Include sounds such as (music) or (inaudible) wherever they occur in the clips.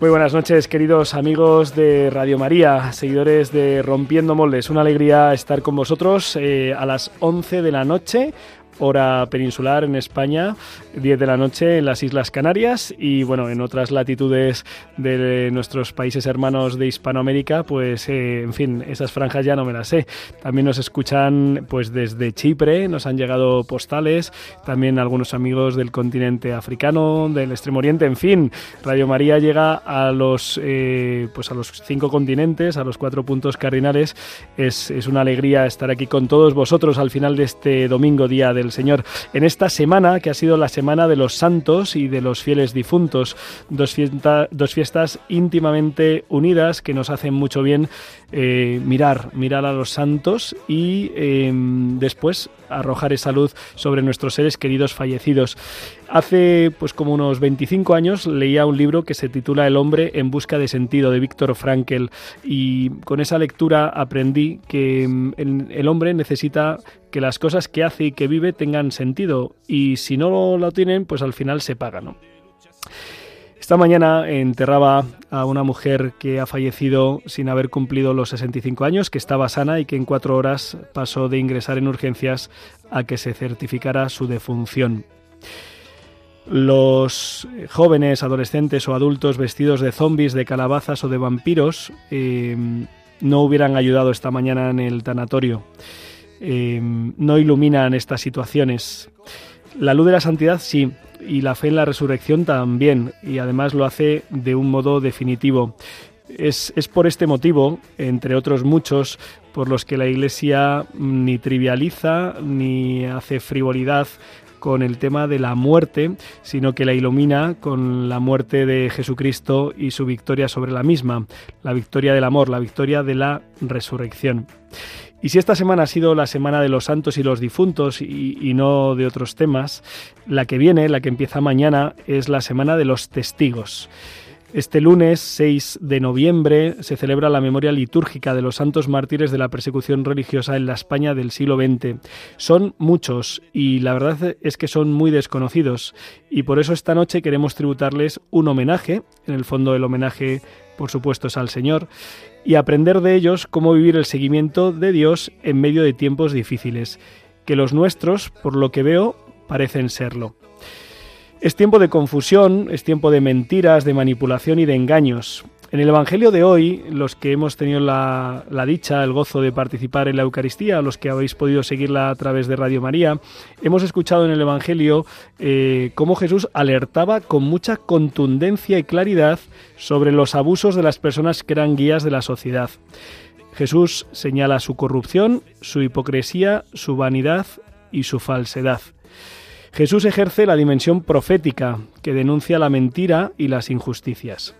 Muy buenas noches, queridos amigos de Radio María, seguidores de Rompiendo Moldes. Una alegría estar con vosotros eh, a las 11 de la noche, hora peninsular en España, 10 de la noche en las Islas Canarias y bueno, en otras latitudes de nuestros países hermanos de Hispanoamérica, pues eh, en fin, esas franjas ya no me las sé. También nos escuchan pues desde Chipre, nos han llegado postales, también algunos amigos del continente africano, del Extremo Oriente, en fin, Radio María llega a los eh, pues a los cinco continentes, a los cuatro puntos cardinales. Es, es una alegría estar aquí con todos vosotros al final de este domingo, día del Señor. En esta semana, que ha sido la semana de los santos y de los fieles difuntos, dos fiestas íntimamente unidas que nos hacen mucho bien eh, mirar, mirar a los santos y eh, después arrojar esa luz sobre nuestros seres queridos fallecidos. Hace pues como unos 25 años leía un libro que se titula El hombre en busca de sentido de Víctor Frankel y con esa lectura aprendí que mm, el, hombre necesita que las cosas que hace y que vive tengan sentido y si no lo tienen pues al final se paga, ¿no? Esta mañana enterraba a una mujer que ha fallecido sin haber cumplido los 65 años, que estaba sana y que en cuatro horas pasó de ingresar en urgencias a que se certificara su defunción. Los jóvenes, adolescentes o adultos vestidos de zombies, de calabazas o de vampiros eh, no hubieran ayudado esta mañana en el tanatorio. Eh, no iluminan estas situaciones. La luz de la santidad sí, y la fe en la resurrección también, y además lo hace de un modo definitivo. Es, es, por este motivo, entre otros muchos, por los que la Iglesia ni trivializa ni hace frivolidad con el tema de la muerte, sino que la ilumina con la muerte de Jesucristo y su victoria sobre la misma, la victoria del amor, la victoria de la resurrección. Y si esta semana ha sido la semana de los santos y los difuntos y, no de otros temas, la que viene, la que empieza mañana, es la semana de los testigos. Este lunes 6 de noviembre se celebra la memoria litúrgica de los santos mártires de la persecución religiosa en la España del siglo XX. Son muchos y la verdad es que son muy desconocidos y por eso esta noche queremos tributarles un homenaje, en el fondo el homenaje por supuesto es al Señor, y aprender de ellos cómo vivir el seguimiento de Dios en medio de tiempos difíciles, que los nuestros, por lo que veo, parecen serlo. Es tiempo de confusión, es tiempo de mentiras, de manipulación y de engaños. En el Evangelio de hoy, los que hemos tenido la, dicha, el gozo de participar en la Eucaristía, los que habéis podido seguirla a través de Radio María, hemos escuchado en el Evangelio eh, cómo Jesús alertaba con mucha contundencia y claridad sobre los abusos de las personas que eran guías de la sociedad. Jesús señala su corrupción, su hipocresía, su vanidad y su falsedad. Jesús ejerce la dimensión profética que denuncia la mentira y las injusticias.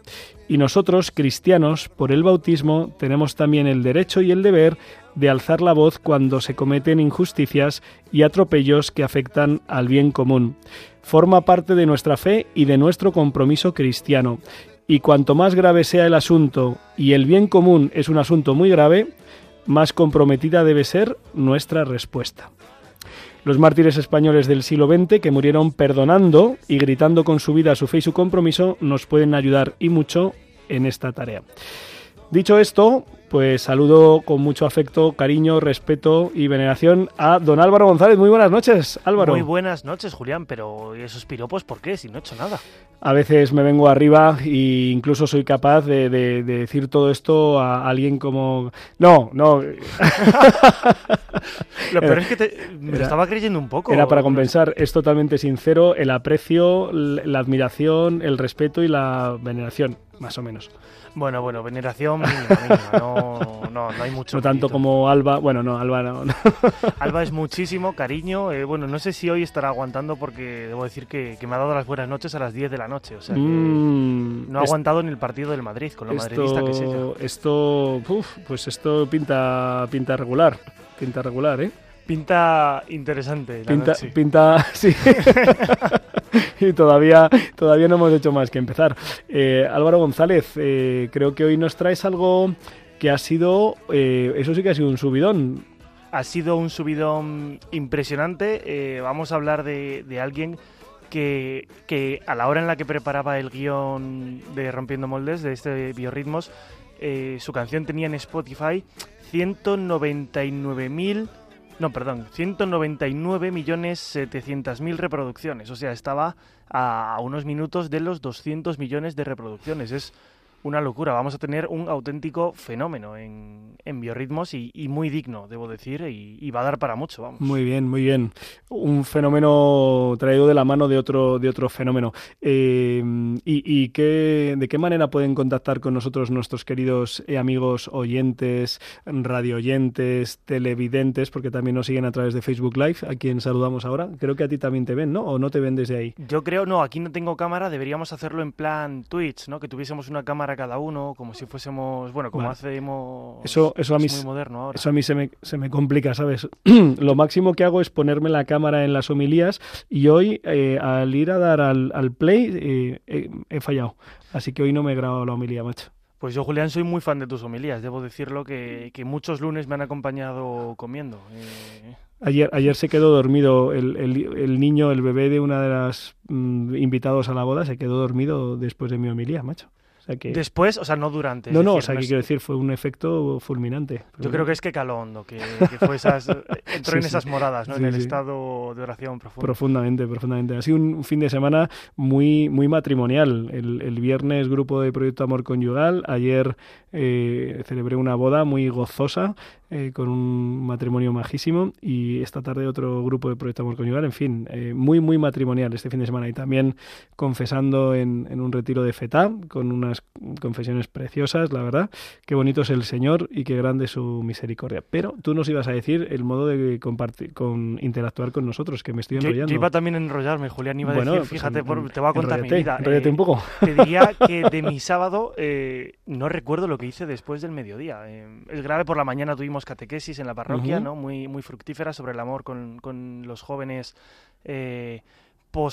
Y nosotros, cristianos, por el bautismo, tenemos también el derecho y el deber de alzar la voz cuando se cometen injusticias y atropellos que afectan al bien común. Forma parte de nuestra fe y de nuestro compromiso cristiano. Y cuanto más grave sea el asunto y el bien común es un asunto muy grave, más comprometida debe ser nuestra respuesta. Los mártires españoles del siglo XX que murieron perdonando y gritando con su vida su fe y su compromiso nos pueden ayudar y mucho en esta tarea. Dicho esto, pues saludo con mucho afecto, cariño, respeto y veneración a don Álvaro González. Muy buenas noches, Álvaro. Muy buenas noches, Julián, pero esos piropos por qué? Si no he hecho nada. A veces me vengo arriba e incluso soy capaz de, decir todo esto a alguien como... No, no. (laughs) lo peor es que te... me lo estaba creyendo un poco. Era para compensar, es totalmente sincero, el aprecio, la admiración, el respeto y la veneración, más o menos. Bueno, bueno, veneración mínima, No, no, no hay mucho. No tanto como Alba. Bueno, no, Alba no. (laughs) Alba es muchísimo cariño. Eh, bueno, no sé si hoy estará aguantando porque debo decir que, me ha dado las buenas noches a las 10 de la noche. O sea que mm, no ha aguantado ni el partido del Madrid, con lo madridista que es ella. Esto, pues esto pinta, pinta regular. Pinta regular, ¿eh? Pinta interesante. pinta, pinta, (laughs) sí. (laughs) y todavía, todavía no hemos hecho más que empezar. Eh, Álvaro González, eh, creo que hoy nos traes algo que ha sido, eh, eso sí que ha sido un subidón. Ha sido un subidón impresionante. vamos a hablar de, alguien que, que, a la hora en la que preparaba el guion de Rompiendo Moldes, de este Biorritmos, su canción tenía en Spotify 199.000 no, perdón, 199.700.000 reproducciones. O sea, estaba a unos minutos de los 200 millones de reproducciones. Es una locura. Vamos a tener un auténtico fenómeno en, en biorritmos y, muy digno, debo decir, y, va a dar para mucho. Vamos. Muy bien, muy bien. Un fenómeno traído de la mano de otro, de otro fenómeno. Eh, ¿Y, qué, de qué manera pueden contactar con nosotros nuestros queridos eh, amigos oyentes, radio oyentes, televidentes, porque también nos siguen a través de Facebook Live, a quien saludamos ahora? Creo que a ti también te ven, ¿no? ¿O no te ven desde ahí? Yo creo, no, aquí no tengo cámara, deberíamos hacerlo en plan Twitch, ¿no? Que tuviésemos una cámara cada uno, como si fuésemos, bueno, como hacemos... Eso, eso a mí, muy moderno ahora. Eso a mí se me, se me complica, ¿sabes? (clears throat) Lo máximo que hago es ponerme la cámara en las homilías y hoy, eh, al ir a dar al, al play, eh, he fallado. Así que hoy no me he grabado la homilía, macho. Pues yo, Julián, soy muy fan de tus homilías. Debo decirlo que, que muchos lunes me han acompañado comiendo. Eh. Ayer, ayer se quedó dormido el, el, niño, el bebé de una de las mm, invitados a la boda, se quedó dormido después de mi homilía, macho. Después, o sea, no durante. No, no, o sea, quiero decir, fue un efecto fulminante. Yo creo que es que caló hondo, que, fue esas, (laughs) entró en esas moradas, ¿no? en el estado de oración profundo. Profundamente, profundamente. Ha sido un fin de semana muy, muy matrimonial. El, el viernes, grupo de Proyecto Amor Conyugal. Ayer eh, celebré una boda muy gozosa eh, con un matrimonio majísimo y esta tarde otro grupo de Proyecto Amor Conyugal, en fin, eh, muy, muy matrimonial este fin de semana y también confesando en, en, un retiro de FETA con unas confesiones preciosas, la verdad, qué bonito es el Señor y qué grande es su misericordia. Pero tú nos ibas a decir el modo de compartir, con interactuar con nosotros, que me estoy enrollando. Yo, iba también a enrollarme, Julián, iba a decir, pues fíjate, te voy a contar mi vida. Enrollate un poco. Te diría (laughs) que de mi sábado no recuerdo lo que hice después del mediodía. es grave, por la mañana tuvimos catequesis en la parroquia, ¿no? Muy, muy fructífera sobre el amor con, con los jóvenes eh,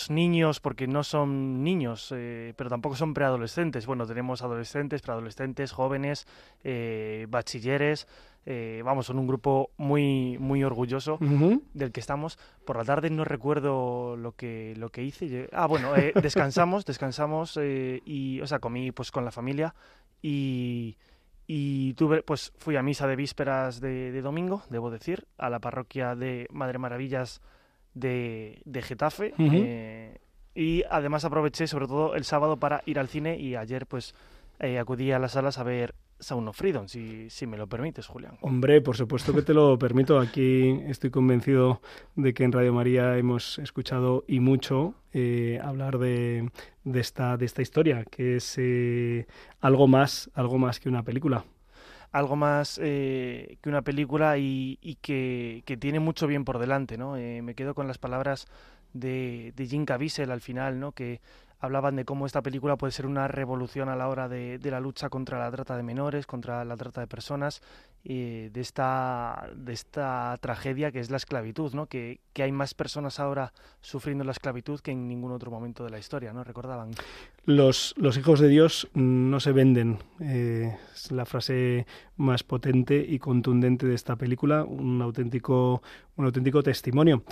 niños porque no son niños, eh, pero tampoco son preadolescentes. Bueno, tenemos adolescentes, preadolescentes, jóvenes, eh, bachilleres. Eh, vamos, son un grupo muy, muy orgulloso del que estamos. Por la tarde no recuerdo lo que, lo que hice. Ah, bueno, (laughs) descansamos, descansamos y, o sea, comí pues con la familia y y tuve, pues fui a misa de vísperas de, domingo, debo decir, a la parroquia de Madre Maravillas de, de Getafe. Eh, y además aproveché sobre todo el sábado para ir al cine y ayer pues eh, acudí a las salas a ver Sound of Freedom, si, si me lo permites, Julián. Hombre, por supuesto que te lo permito. Aquí estoy convencido de que en Radio María hemos escuchado y mucho eh, hablar de, de, esta, de esta historia, que es eh, algo más, algo más que una película algo más eh, que una película y, que, tiene mucho bien por delante, ¿no? me quedo con las palabras de, de Jim Caviezel al final, ¿no? Que hablaban de cómo esta película puede ser una revolución a la hora de, la lucha contra la trata de menores, contra la trata de personas, y de, esta, de esta tragedia que es la esclavitud, ¿no? que, que hay más personas ahora sufriendo la esclavitud que en ningún otro momento de la historia, ¿no? Recordaban. los, los hijos de Dios no se venden. Eh, es la frase más potente y contundente de esta película, un auténtico, un auténtico testimonio.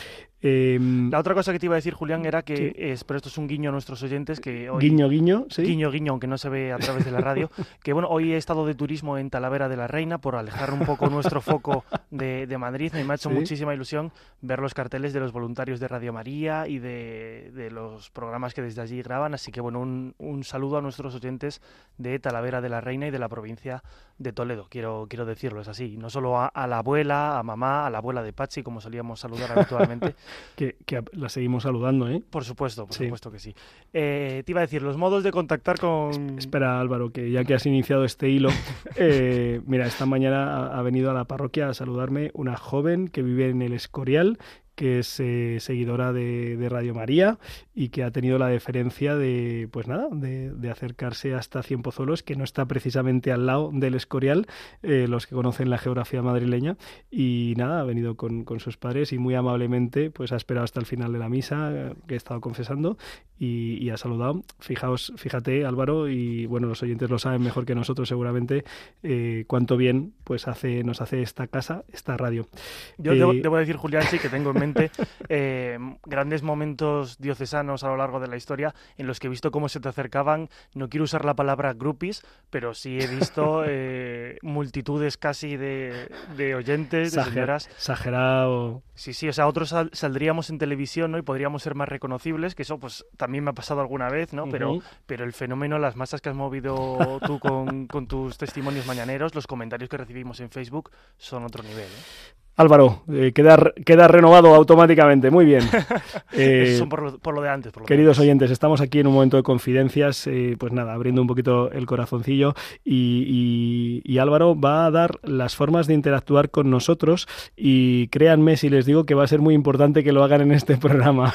Em, la otra cosa que te iba a decir, Julián, era que, es, pero esto es un guiño a nuestros oyentes, que hoy, Guiño, guiño, sí. Guiño, guiño, aunque no se ve a través de la radio, (laughs) que bueno, hoy he estado de turismo en Talavera de la Reina por un poco nuestro foco de, de Madrid. Me ha hecho muchísima ilusión ver los carteles de los voluntarios de Radio María y de, de los programas que desde allí graban, así que bueno, un, un saludo a nuestros oyentes de Talavera de la Reina y de la provincia de Toledo, quiero, quiero decirlo, es así. No solo a, la abuela, a mamá, a la abuela de Pachi, como solíamos saludar habitualmente. (laughs) que, que, la seguimos saludando, ¿eh? Por supuesto, por supuesto que sí. Eh, te iba a decir, los modos de contactar con... Espera, Álvaro, que ya que has iniciado este hilo, (laughs) eh, mira, esta mañana ha, venido a la parroquia a saludarme una joven que vive en el Escorial, que es eh, seguidora de, Radio María y que ha tenido la deferencia de, pues nada, de, acercarse hasta Cienpozuelos, que no está precisamente al lado del Escorial, eh, los que conocen la geografía madrileña, y nada, ha venido con, sus padres y muy amablemente pues ha esperado hasta el final de la misa, que he estado confesando, y, y, ha saludado. Fijaos, fíjate Álvaro, y bueno, los oyentes lo saben mejor que nosotros seguramente, eh, cuánto bien pues hace, nos hace esta casa, esta radio. Yo debo, debo decir, Julián, sí que tengo en (laughs) eh, grandes momentos diocesanos a lo largo de la historia en los que he visto cómo se te acercaban, no quiero usar la palabra groupies, pero sí he visto (laughs) eh, multitudes casi de, oyentes, de señoras. Exagerado. Sí, sí, o sea, otros saldríamos en televisión ¿no? y podríamos ser más reconocibles, que eso pues también me ha pasado alguna vez, ¿no? Pero, pero el fenómeno, las masas que has movido tú con, con tus testimonios mañaneros, los comentarios que recibimos en Facebook son otro nivel. ¿eh? Álvaro, eh, queda, queda, renovado automáticamente. Muy bien. (laughs) Eh, por, lo, por, lo, de antes. queridos oyentes, estamos aquí en un momento de confidencias. Eh, pues nada, abriendo un poquito el corazoncillo. Y, y, Álvaro va a dar las formas de interactuar con nosotros. Y créanme si les digo que va a ser muy importante que lo hagan en este programa.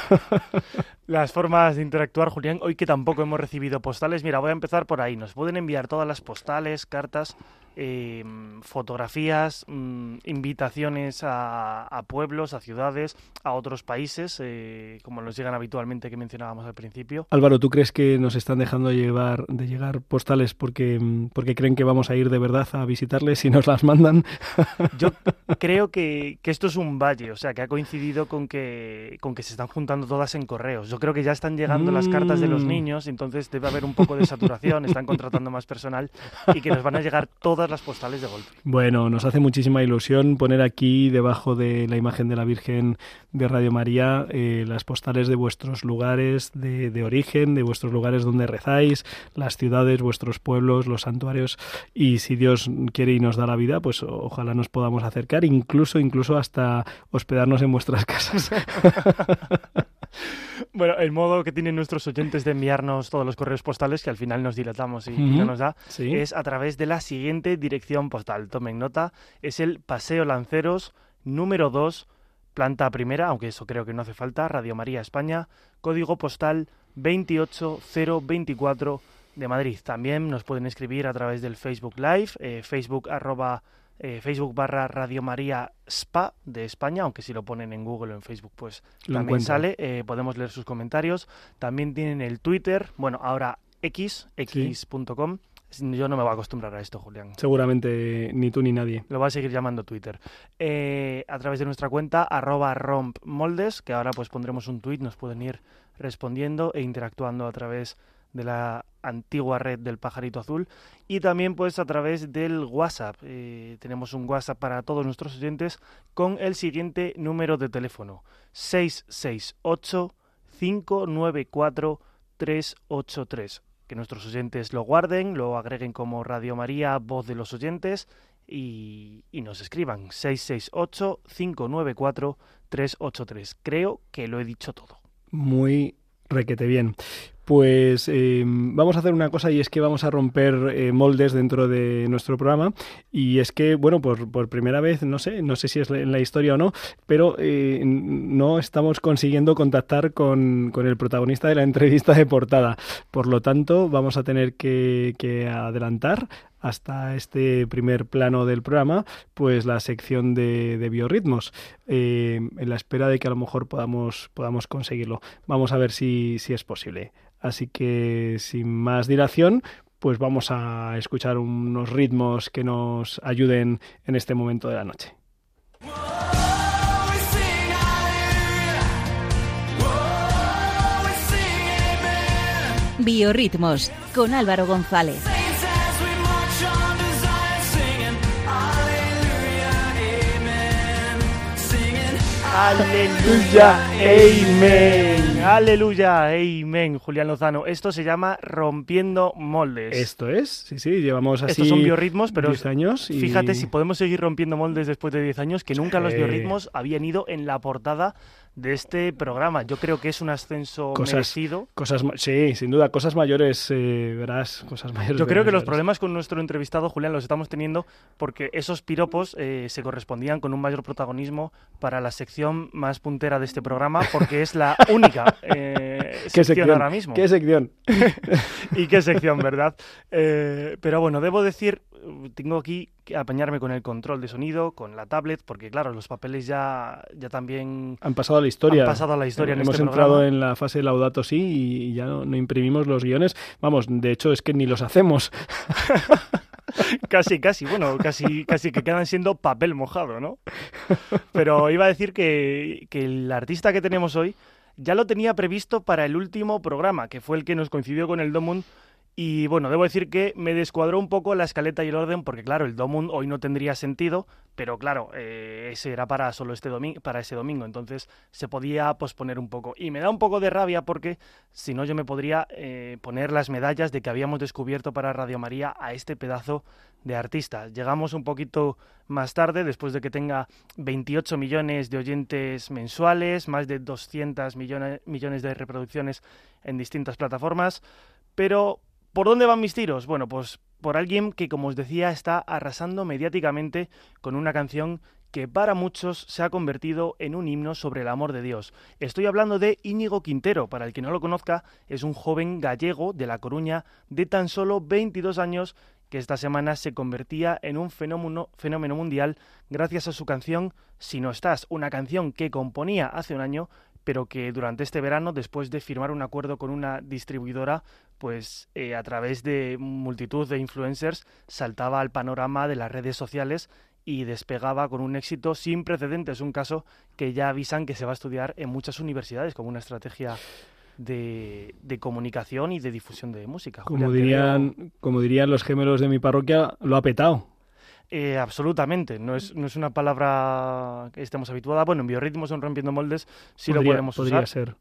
(laughs) las formas de interactuar, Julián. Hoy que tampoco hemos recibido postales. Mira, voy a empezar por ahí. Nos pueden enviar todas las postales, cartas eh, fotografías, mm, invitaciones a, a, pueblos, a ciudades, a otros países, eh, como nos llegan habitualmente que mencionábamos al principio. Álvaro, ¿tú crees que nos están dejando llevar, de llegar postales porque, mm, porque creen que vamos a ir de verdad a visitarles y nos las mandan? (laughs) Yo creo que, que, esto es un valle, o sea, que ha coincidido con que, con que se están juntando todas en correos. Yo creo que ya están llegando las cartas de los mm. niños, entonces debe haber un poco de saturación, están contratando más personal y que nos van a llegar todas (laughs) las postales de golpe. Bueno, nos hace muchísima ilusión poner aquí debajo de la imagen de la Virgen de Radio María eh, las postales de vuestros lugares de, de, origen, de vuestros lugares donde rezáis, las ciudades, vuestros pueblos, los santuarios y si Dios quiere y nos da la vida, pues ojalá nos podamos acercar, incluso, incluso hasta hospedarnos en vuestras (laughs) casas. (laughs) Bueno, el modo que tienen nuestros oyentes de enviarnos todos los correos postales, que al final nos dilatamos y, no nos da, es a través de la siguiente dirección postal. Tomen nota, es el Paseo Lanceros número 2, planta primera, aunque eso creo que no hace falta, Radio María España, código postal 28024 de Madrid. También nos pueden escribir a través del Facebook Live, eh, Facebook arroba eh, Facebook barra Radio María Spa de España, aunque si lo ponen en Google o en Facebook, pues también sale. Eh, podemos leer sus comentarios. También tienen el Twitter, bueno, ahora X, x.com. Yo no me voy a acostumbrar a esto, Julián. Seguramente ni tú ni nadie. Lo va a seguir llamando Twitter. Eh, a través de nuestra cuenta, arroba rompmoldes, que ahora pues pondremos un tweet, nos pueden ir respondiendo e interactuando a través de la antigua red del pajarito azul y también pues a través del WhatsApp. Eh, tenemos un WhatsApp para todos nuestros oyentes con el siguiente número de teléfono 668 594 383. Que nuestros oyentes lo guarden, lo agreguen como Radio María, voz de los oyentes y, y nos escriban 668 594 383. Creo que lo he dicho todo. Muy requete bien. Pues eh, vamos a hacer una cosa y es que vamos a romper eh, moldes dentro de nuestro programa y es que, bueno, por, por, primera vez, no sé, no sé si es en la historia o no, pero eh, no estamos consiguiendo contactar con, con, el protagonista de la entrevista de portada. Por lo tanto, vamos a tener que, que adelantar hasta este primer plano del programa, pues la sección de, de biorritmos, en la espera de que a lo mejor podamos, podamos conseguirlo. Vamos a ver si, si es posible. Así que sin más dilación, pues vamos a escuchar unos ritmos que nos ayuden en este momento de la noche. Biorritmos con Álvaro González. Aleluya, amén. Aleluya, amén, Julián Lozano. Esto se llama Rompiendo Moldes. Esto es, sí, sí, llevamos así Estos son biorritmos, pero 10 años y... fíjate si podemos seguir rompiendo moldes después de 10 años, que nunca los biorritmos habían ido en la portada de este programa. Yo creo que es un ascenso Cosas- merecido. Cosas, sí, sin duda, cosas mayores, eh, verás, cosas mayores. Yo creo que los verás. problemas con nuestro entrevistado, Julián, los estamos teniendo porque esos piropos eh, se correspondían con un mayor protagonismo para la sección más puntera de este programa, porque es la (laughs) única eh, ¿Qué sección, ahora mismo. ¿Qué sección? (laughs) y qué sección, ¿verdad? Eh, pero bueno, debo decir, tengo aquí que apañarme con el control de sonido, con la tablet, porque claro, los papeles ya, ya también Han pasado a la historia. han pasado a la historia en Hemos este entrado programa. en la fase Laudato sí y ya no, no imprimimos los guiones. Vamos, de hecho es que ni los hacemos. (laughs) Casi, casi, bueno, casi, casi que quedan siendo papel mojado, ¿no? Pero iba a decir que, que el artista que tenemos hoy ya lo tenía previsto para el último programa, que fue el que nos coincidió con el Domun. Y bueno, debo decir que me descuadró un poco la escaleta y el orden, porque claro, el Domun hoy no tendría sentido, pero claro, eh, ese era para solo este domingo, para ese domingo, entonces se podía posponer un poco. Y me da un poco de rabia porque si no yo me podría eh, poner las medallas de que habíamos descubierto para Radio María a este pedazo de artista. Llegamos un poquito más tarde, después de que tenga 28 millones de oyentes mensuales, más de 200 millones, millones de reproducciones en distintas plataformas, pero ¿por dónde van mis tiros? Bueno, pues por alguien que, como os decía, está arrasando mediáticamente con una canción que para muchos se ha convertido en un himno sobre el amor de Dios. Estoy hablando de Íñigo Quintero, para el que no lo conozca, es un joven gallego de La Coruña de tan solo 22 años que esta semana se convertía en un fenómeno, fenómeno mundial gracias a su canción Si no estás, una canción que componía hace un año, pero que durante este verano, después de firmar un acuerdo con una distribuidora, pues eh, a través de multitud de influencers saltaba al panorama de las redes sociales y despegaba con un éxito sin precedentes, un caso que ya avisan que se va a estudiar en muchas universidades como una estrategia de, de comunicación y de difusión de música. Como dirían, como dirían los gemelos de mi parroquia, lo ha petado. Eh, absolutamente, no es, no es una palabra que estemos habituada. Bueno, en biorritmos en rompiendo moldes sí lo podemos podría usar. ser.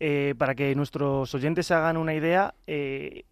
Eh, para que nuestros oyentes se hagan una idea, eh,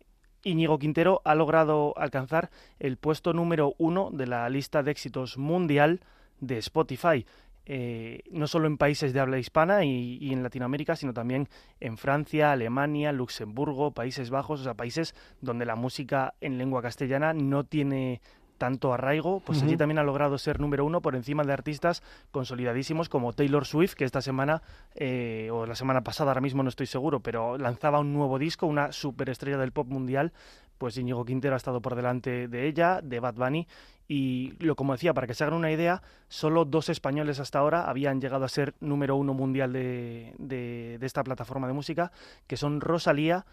Íñigo Quintero ha logrado alcanzar el puesto número uno de la lista de éxitos mundial de Spotify. Eh, no solo en países de habla hispana y, y en Latinoamérica, sino también en Francia, Alemania, Luxemburgo, Países Bajos, o sea, países donde la música en lengua castellana no tiene tanto arraigo, pues allí también ha logrado ser número uno por encima de artistas consolidadísimos como Taylor Swift, que esta semana, eh, o la semana pasada, ahora mismo no estoy seguro, pero lanzaba un nuevo disco, una superestrella del pop mundial, pues Íñigo Quintero ha estado por delante de ella, de Bad Bunny, y lo como decía, para que se hagan una idea, solo dos españoles hasta ahora habían llegado a ser número uno mundial de, de- de esta plataforma de música, que son Rosalía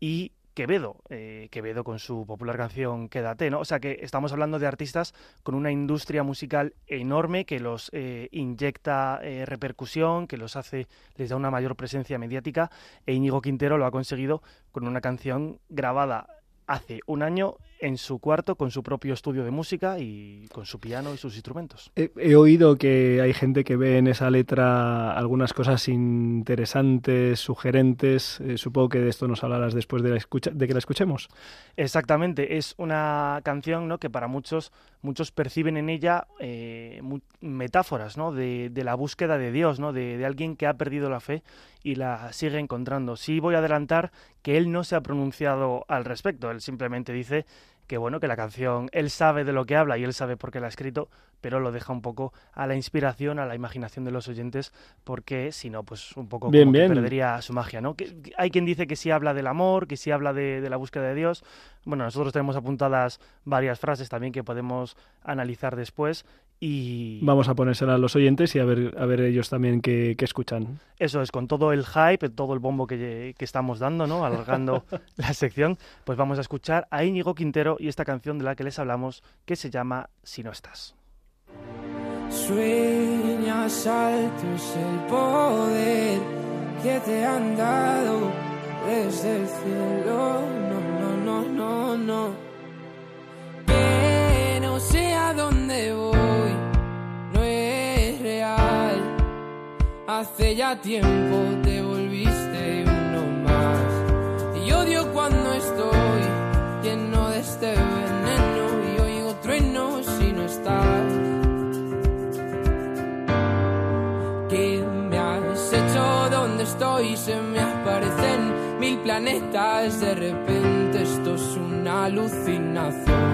y Quevedo, eh, Quevedo con su popular canción Quédate, ¿no? O sea que estamos hablando de artistas con una industria musical enorme que los eh, inyecta eh, repercusión, que los hace, les da una mayor presencia mediática, e Íñigo Quintero lo ha conseguido con una canción grabada hace un año en su cuarto con su propio estudio de música y con su piano y sus instrumentos. He, he oído que hay gente que ve en esa letra algunas cosas interesantes, sugerentes. Eh, supongo que de esto nos hablarás después de, la escucha, de que la escuchemos. Exactamente, es una canción ¿no? que para muchos, muchos perciben en ella eh, metáforas ¿no? de, de la búsqueda de Dios, ¿no? de, de alguien que ha perdido la fe y la sigue encontrando. Sí voy a adelantar que él no se ha pronunciado al respecto, él simplemente dice que bueno, que la canción, él sabe de lo que habla y él sabe por qué la ha escrito, pero lo deja un poco a la inspiración, a la imaginación de los oyentes, porque si no, pues un poco Bien, como que bien. perdería su magia, ¿no? Que, que hay quien dice que sí habla del amor, que sí habla de, de la búsqueda de Dios. Bueno, nosotros tenemos apuntadas varias frases también que podemos analizar después Y Vamos a ponérsela a los oyentes y a ver, a ver ellos también qué, qué escuchan. eso es, con todo el hype, todo el bombo que, que estamos dando, ¿no? Alargando (laughs) la sección, pues vamos a escuchar a Íñigo Quintero y esta canción de la que les hablamos, que se llama Si no estás. Sueñas altos el poder que te han dado desde el cielo. No, no, no, no, no. No sé a dónde voy, no es real. Hace ya tiempo te volviste uno más. Y odio cuando estoy lleno de este veneno y oigo truenos si no estás. ¿Qué me has hecho? ¿Dónde estoy? Se me aparecen mil planetas. De repente esto es una alucinación.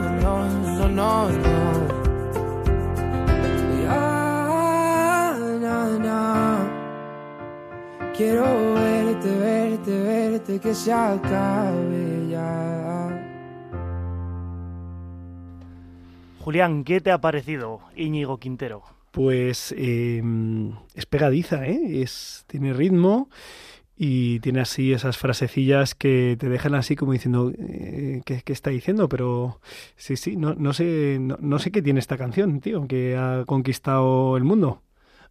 no, no. Ya, na, na. Quiero verte, verte, verte, que se acabe ya. Julián, ¿qué te ha parecido Íñigo Quintero? Pues eh, es pegadiza, ¿eh? Es, tiene ritmo y tiene así esas frasecillas que te dejan así como diciendo eh, ¿qué, qué está diciendo? Pero sí, sí, no, no sé, no, no sé qué tiene esta canción, tío, que ha conquistado el mundo.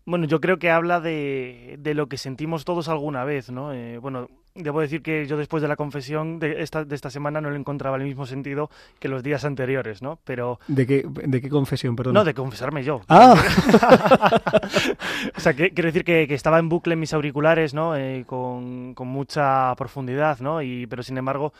Bueno, yo creo que habla de, de lo que sentimos todos alguna vez, ¿no? Eh, bueno, debo decir que yo después de la confesión de esta, de esta semana no le encontraba el mismo sentido que los días anteriores, ¿no? Pero... ¿De qué, de qué confesión, perdón? No, de confesarme yo. Ah, (laughs) o sea, que, quiero decir que, que estaba en bucle en mis auriculares, ¿no? Eh, con, con mucha profundidad, ¿no? Y, pero sin embargo,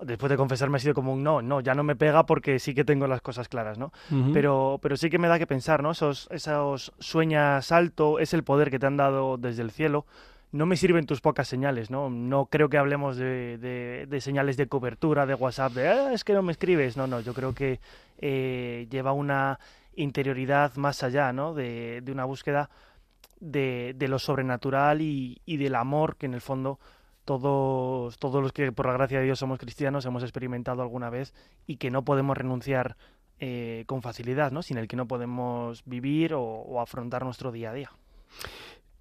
después de confesarme ha sido como un no, no, ya no me pega porque sí que tengo las cosas claras, ¿no? Pero, pero sí que me da que pensar, ¿no? Esos, esos sueñas alto, es el poder que te han dado desde el cielo. No me sirven tus pocas señales, ¿no? No creo que hablemos de, de- de señales de cobertura, de WhatsApp, de "Ah, es que no me escribes. No, no, yo creo que eh, lleva una interioridad más allá, ¿no? De, de una búsqueda de, de lo sobrenatural y, y del amor que en el fondo todos, todos los que por la gracia de Dios somos cristianos hemos experimentado alguna vez y que no podemos renunciar eh, con facilidad, ¿no? Sin el que no podemos vivir o, afrontar nuestro día a día.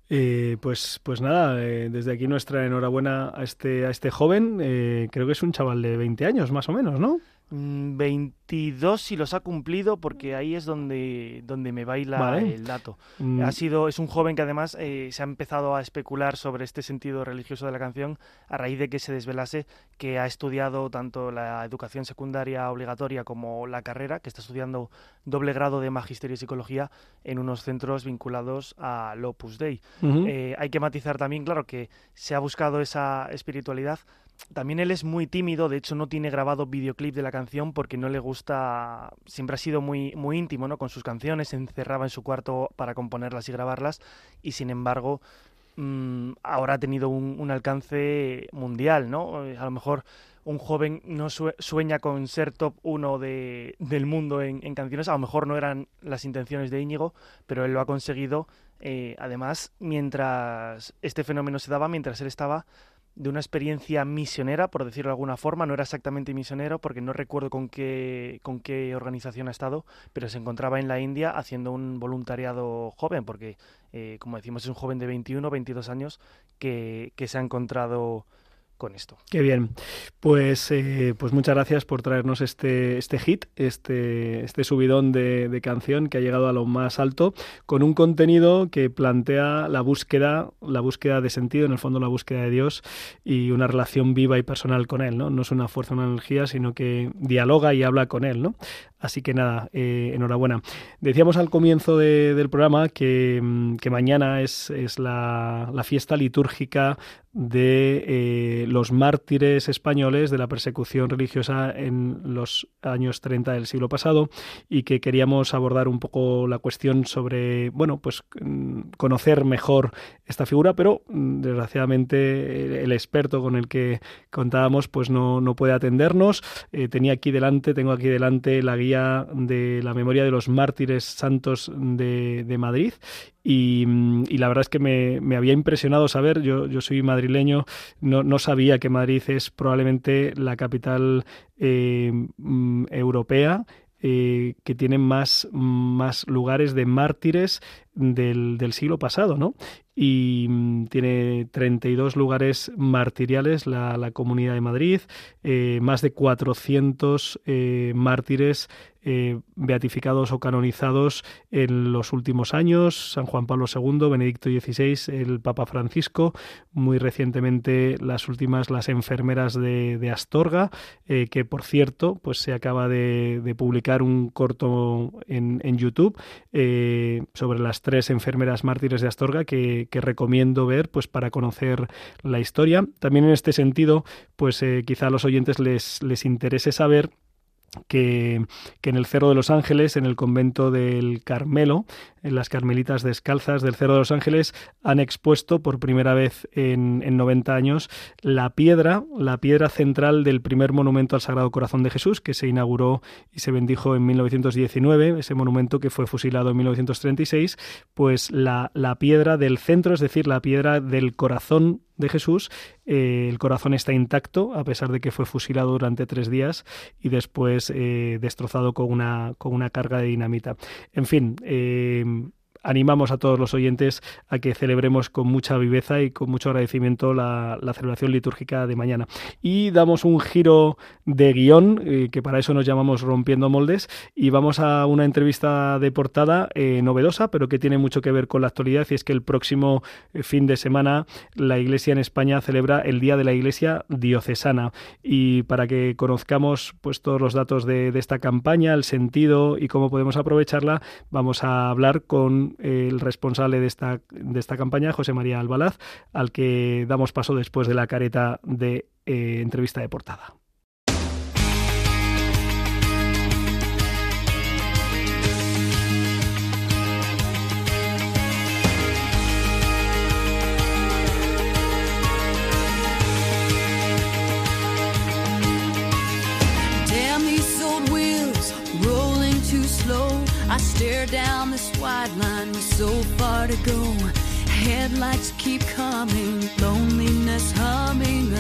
Eh, pues, pues nada, eh, desde aquí nuestra enhorabuena a este, a este joven. eh, creo que es un chaval de 20 años, más o menos, ¿no? 22 si los ha cumplido porque ahí es donde, donde me baila el dato. Mm. Ha sido, es un joven que además eh, se ha empezado a especular sobre este sentido religioso de la canción a raíz de que se desvelase que ha estudiado tanto la educación secundaria obligatoria como la carrera, que está estudiando doble grado de magisterio y psicología en unos centros vinculados al Opus Dei. Eh, hay que matizar también, claro, que se ha buscado esa espiritualidad también él es muy tímido, de hecho no tiene grabado videoclip de la canción porque no le gusta, siempre ha sido muy, muy íntimo ¿no? con sus canciones, se encerraba en su cuarto para componerlas y grabarlas y sin embargo mm, ahora ha tenido un, alcance mundial, ¿no? A lo mejor un joven no sueña con ser top uno de, del mundo en, canciones, a lo mejor no eran las intenciones de Íñigo, pero él lo ha conseguido, eh, además, mientras este fenómeno se daba, mientras él estaba de una experiencia misionera, por decirlo de alguna forma. No era exactamente misionero porque no recuerdo con qué, con qué organización ha estado, pero se encontraba en la India haciendo un voluntariado joven, porque, eh, como decimos, es un joven de 21 22 años que, que se ha encontrado con esto. Qué bien. Pues, eh, pues muchas gracias por traernos este, este hit, este, este subidón de, de, canción que ha llegado a lo más alto, con un contenido que plantea la búsqueda, la búsqueda de sentido, en el fondo la búsqueda de Dios y una relación viva y personal con Él, ¿no? No es una fuerza, una energía, sino que dialoga y habla con Él, ¿no? Así que nada, eh, enhorabuena. Decíamos al comienzo del programa que, mm, mañana es, la, fiesta litúrgica de eh, los mártires españoles de la persecución religiosa en los años 30 del siglo pasado y que queríamos abordar un poco la cuestión sobre, bueno, pues mm, conocer mejor esta figura, pero mm, desgraciadamente el experto con el que contábamos pues no, no puede atendernos. Eh, tenía aquí delante, tengo aquí delante la guía de la memoria de los mártires santos de, Madrid y, la verdad es que me, había impresionado saber, yo, soy madrileño, no, no, sabía que Madrid es probablemente la capital eh, mm, europea eh, que tiene más, más lugares de mártires del, del siglo pasado, ¿no? Y mm, tiene 32 lugares martiriales la, Comunidad de Madrid, eh, más de 400 eh, mártires eh, beatificados o canonizados en los últimos años, San Juan Pablo II, Benedicto XVI, el Papa Francisco, muy recientemente las últimas, las enfermeras de, Astorga, que por cierto, pues se acaba de, publicar un corto en, YouTube sobre las tres enfermeras mártires de Astorga que, recomiendo ver pues para conocer la historia. También en este sentido, pues eh, quizá a los oyentes les, les interese saber que, que, en el Cerro de los Ángeles, en el convento del Carmelo, las Carmelitas Descalzas del Cerro de los Ángeles, han expuesto por primera vez en, en 90 años la piedra, la piedra central del primer monumento al Sagrado Corazón de Jesús, que se inauguró y se bendijo en 1919, ese monumento que fue fusilado en 1936, pues la, la piedra del centro, es decir, la piedra del corazón de Jesús, eh, el corazón está intacto, a pesar de que fue fusilado durante tres días y después eh, destrozado con una, con una carga de dinamita. En fin, eh, animamos a todos los oyentes a que celebremos con mucha viveza y con mucho agradecimiento la, celebración litúrgica de mañana. Y damos un giro de guion, eh, que para eso nos llamamos Rompiendo Moldes, y vamos a una entrevista de portada eh, novedosa, pero que tiene mucho que ver con la actualidad, y es que el próximo eh, fin de semana la Iglesia en España celebra el Día de la Iglesia Diocesana. Y para que conozcamos pues, todos los datos de, de esta campaña, el sentido y cómo podemos aprovecharla, vamos a hablar con el responsable de esta, de esta campaña, José María Albalaz, al que damos paso después de la careta de eh, entrevista de portada. I stare down wide line so far to go. Headlights keep coming, loneliness humming?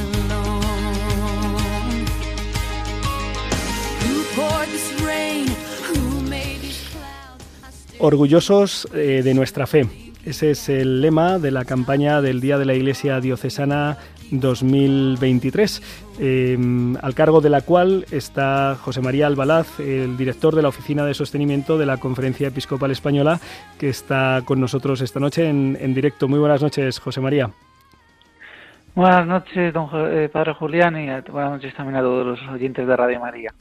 Orgullosos eh, de nuestra fe. Ese es el lema de la campaña del Día de la Iglesia Diocesana 2023, em, al cargo de la cual está José María Albalaz, el director de la Oficina de Sostenimiento de la Conferencia Episcopal Española, que está con nosotros esta noche en, en directo. Muy buenas noches, José María. Buenas noches, don eh, Padre Julián, y buenas noches también a todos los oyentes de Radio María.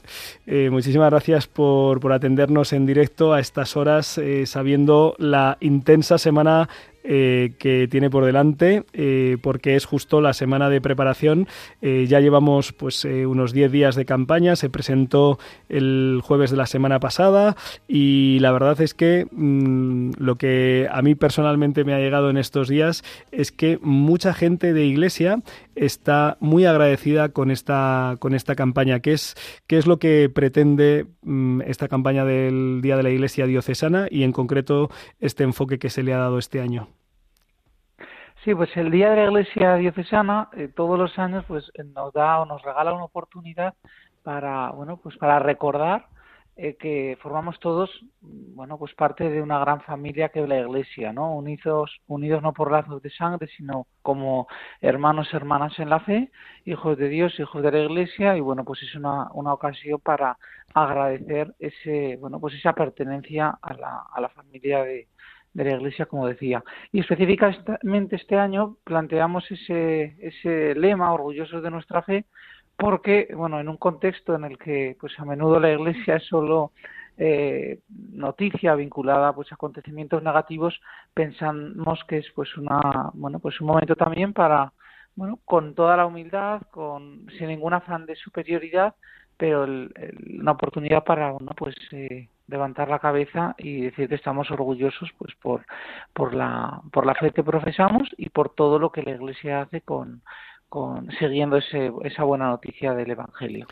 Eh, muchísimas gracias por, por, atendernos en directo a estas horas, eh, sabiendo la intensa semana eh, que tiene por delante, eh, porque es justo la semana de preparación. Eh, ya llevamos pues unos 10 días de campaña, se presentó el jueves de la semana pasada y la verdad es que mm, lo que a mí personalmente me ha llegado en estos días es que mucha gente de iglesia está muy agradecida con esta, con esta campaña. ¿Qué es, es lo que pretende mm, esta campaña del Día de la Iglesia Diocesana y en concreto este enfoque que se le ha dado este año? Sí, pues el Día de la Iglesia Diocesana eh, todos los años pues nos da o nos regala una oportunidad para, bueno, pues para recordar eh, que formamos todos, bueno, pues parte de una gran familia que es la Iglesia, ¿no? Unidos, unidos no por lazos de sangre, sino como hermanos, hermanas en la fe, hijos de Dios, hijos de la Iglesia, y bueno, pues es una, una ocasión para agradecer ese, bueno, pues esa pertenencia a la, a la familia de, de la Iglesia, como decía. Y específicamente este año planteamos ese, ese lema, orgullosos de nuestra fe, porque, bueno, en un contexto en el que, pues a menudo la Iglesia es solo eh, noticia vinculada pues a acontecimientos negativos, pensamos que es pues una, bueno, pues un momento también para, bueno, con toda la humildad, con sin ningún afán de superioridad, pero una oportunidad para, bueno, pues eh, levantar la cabeza y decir que estamos orgullosos pues por por la por la fe que profesamos y por todo lo que la Iglesia hace con con siguiendo ese, esa buena noticia del Evangelio.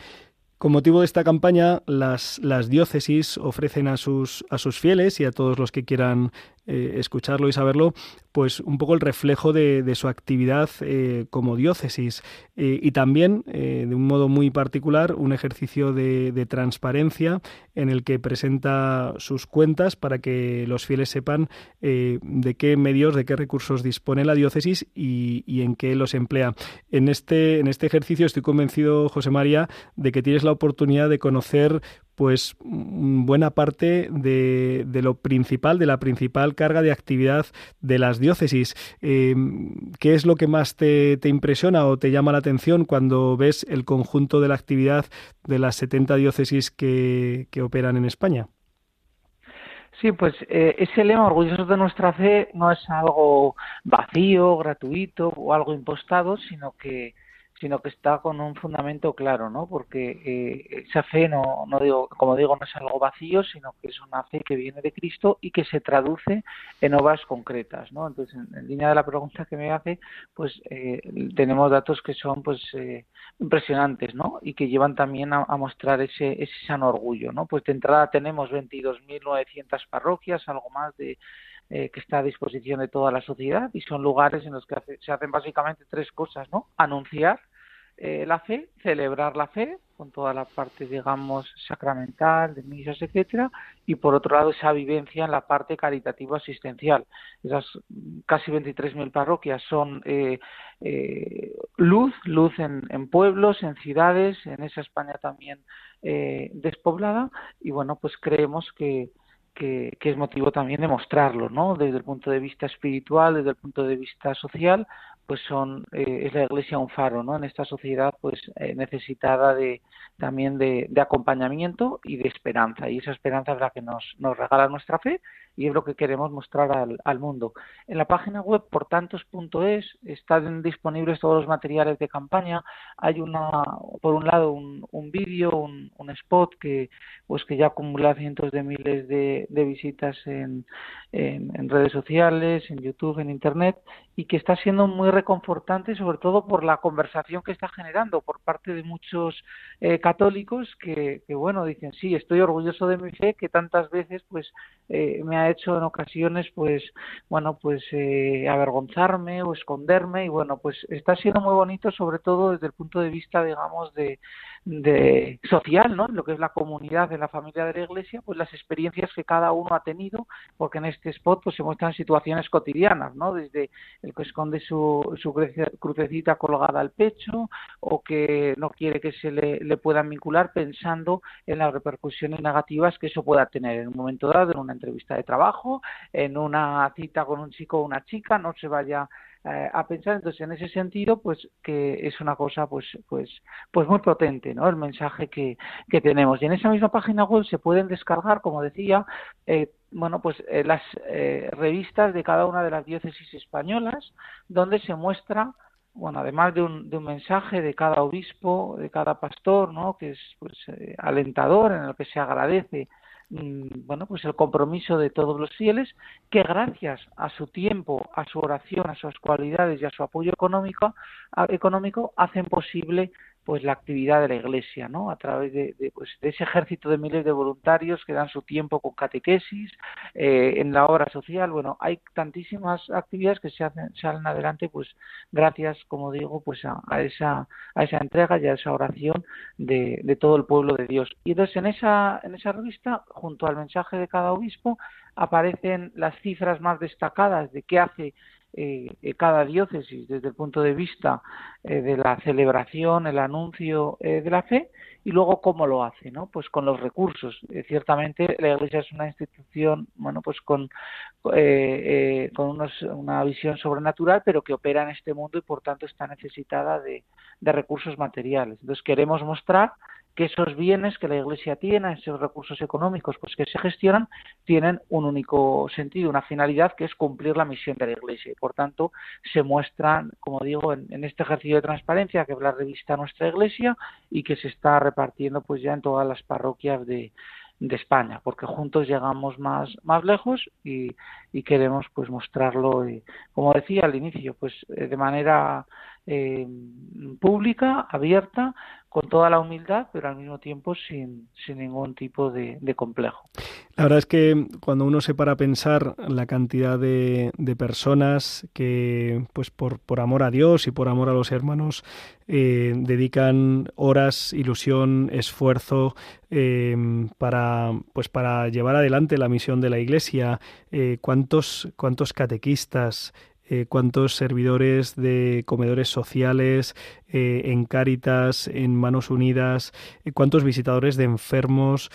Con motivo de esta campaña, las, las diócesis ofrecen a sus, a sus fieles y a todos los que quieran eh, escucharlo y saberlo, pues un poco el reflejo de, su actividad eh, como diócesis eh, y también, de un modo muy particular, un ejercicio de, transparencia en el que presenta sus cuentas para que los fieles sepan de qué medios, de qué recursos dispone la diócesis y, en qué los emplea. En este, en este ejercicio estoy convencido, José María, de que tienes la oportunidad de conocer pues buena parte de, lo principal, de la principal carga de actividad de las diócesis. Em, ¿Qué es lo que más te, impresiona o te llama la atención cuando ves el conjunto de la actividad de las 70 diócesis que, que operan en España? Sí, pues eh, ese lema orgullosos de nuestra fe no es algo vacío, gratuito o algo impostado, sino que sino que está con un fundamento claro, ¿no? Porque eh, esa fe no, no digo, como digo, no es algo vacío, sino que es una fe que viene de Cristo y que se traduce en obras concretas, ¿no? Entonces, en, línea de la pregunta que me hace, pues eh, tenemos datos que son, pues, eh, impresionantes, ¿no? Y que llevan también a, mostrar ese, ese sano orgullo, ¿no? Pues de entrada tenemos 22.900 parroquias, algo más de eh, que está a disposición de toda la sociedad y son lugares en los que se hacen básicamente tres cosas, ¿no? Anunciar eh, la fe, celebrar la fe con toda la parte, digamos, sacramental, de misas, etcétera, y por otro lado esa vivencia en la parte caritativa asistencial. Esas casi 23.000 parroquias son eh, luz, luz en, en, pueblos, en ciudades, en esa España también despoblada, y bueno, pues creemos que, que, es motivo también de mostrarlo, ¿no? Desde el punto de vista espiritual, desde el punto de vista social, pues son eh, es la Iglesia un faro, ¿no? En esta sociedad, pues eh, necesitada de también de, acompañamiento y de esperanza. Y esa esperanza es la que nos, nos regala nuestra fe y es lo que queremos mostrar al, al mundo. En la página web portantos.es están disponibles todos los materiales de campaña. Hay una, por un lado, un, un vídeo, un, un, spot que, pues que ya acumula cientos de miles de, de visitas en, en, en, redes sociales, en YouTube, en Internet y que está siendo muy reconfortante, sobre todo por la conversación que está generando por parte de muchos eh, católicos que, bueno, dicen, sí, estoy orgulloso de mi fe, que tantas veces, pues, eh, me ha hecho en ocasiones pues bueno pues eh, avergonzarme o esconderme y bueno pues está siendo muy bonito sobre todo desde el punto de vista digamos de de social, ¿no? Lo que es la comunidad de la familia de la Iglesia, pues las experiencias que cada uno ha tenido, porque en este spot pues se muestran situaciones cotidianas, ¿no? Desde el que esconde su, su crucecita colgada al pecho o que no quiere que se le, le puedan vincular pensando en las repercusiones negativas que eso pueda tener. En un momento dado, en una entrevista de trabajo, en una cita con un chico o una chica, no se vaya eh, a pensar. Entonces en ese sentido pues que es una cosa pues pues pues muy potente no el mensaje que, que tenemos. Y en esa misma página web se pueden descargar como decía eh, bueno pues eh, las revistas de cada una de las diócesis españolas donde se muestra bueno, además de un, de un mensaje de cada obispo, de cada pastor, ¿no? que es pues, alentador, en el que se agradece bueno, pues el compromiso de todos los fieles que gracias a su tiempo, a su oración, a sus cualidades y a su apoyo económico, económico hacen posible pues la actividad de la Iglesia, ¿no? A través de, pues, de ese ejército de miles de voluntarios que dan su tiempo con catequesis, eh, en la obra social, bueno, hay tantísimas actividades que se hacen, salen adelante, pues gracias, como digo, pues a, esa a esa entrega y a esa oración de, de todo el pueblo de Dios. Y entonces en esa en esa revista, junto al mensaje de cada obispo, aparecen las cifras más destacadas de qué hace cada diócesis desde el punto de vista eh, de la celebración, el anuncio eh, de la fe y luego cómo lo hace, ¿no? Pues con los recursos. ciertamente la Iglesia es una institución, bueno, pues con con unos, una visión sobrenatural, pero que opera en este mundo y por tanto está necesitada de, de recursos materiales. Entonces queremos mostrar que esos bienes que la Iglesia tiene, esos recursos económicos pues que se gestionan, tienen un único sentido, una finalidad que es cumplir la misión de la Iglesia. Y por tanto, se muestran, como digo, en, este ejercicio de transparencia que la revista Nuestra Iglesia y que se está repartiendo pues ya en todas las parroquias de, España, porque juntos llegamos más, más lejos y, queremos pues mostrarlo, y, como decía al inicio, pues eh, de manera eh, pública, abierta, con toda la humildad, pero al mismo tiempo sin, sin ningún tipo de, complejo. La verdad es que cuando uno se para a pensar la cantidad de, de personas que, pues por, por, amor a Dios y por amor a los hermanos, eh, dedican horas, ilusión, esfuerzo eh, para, pues para llevar adelante la misión de la Iglesia, cuántos, cuántos catequistas, eh, cuántos servidores de comedores sociales, eh, en Cáritas, en Manos Unidas, eh, cuántos visitadores de enfermos,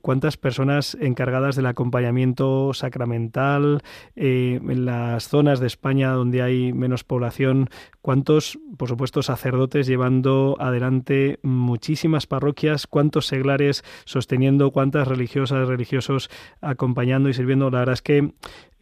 cuántas personas encargadas del acompañamiento sacramental, en las zonas de España donde hay menos población, cuántos, por supuesto, sacerdotes llevando adelante muchísimas parroquias, cuántos seglares sosteniendo, cuántas religiosas, religiosos acompañando y sirviendo. La verdad es que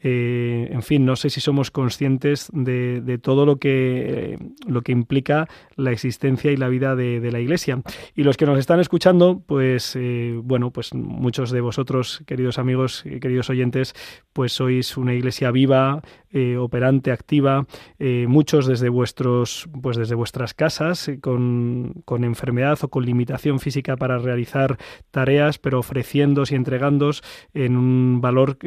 eh, en fin, no sé si somos conscientes de, todo lo que, lo que implica la existencia y la vida de, la Iglesia. Y los que nos están escuchando, pues eh, bueno, pues muchos de vosotros, queridos amigos queridos oyentes, pues sois una Iglesia viva, operante, activa, muchos desde vuestros, pues desde vuestras casas, con, con, enfermedad o con limitación física para realizar tareas, pero ofreciéndose y entregándos en un valor,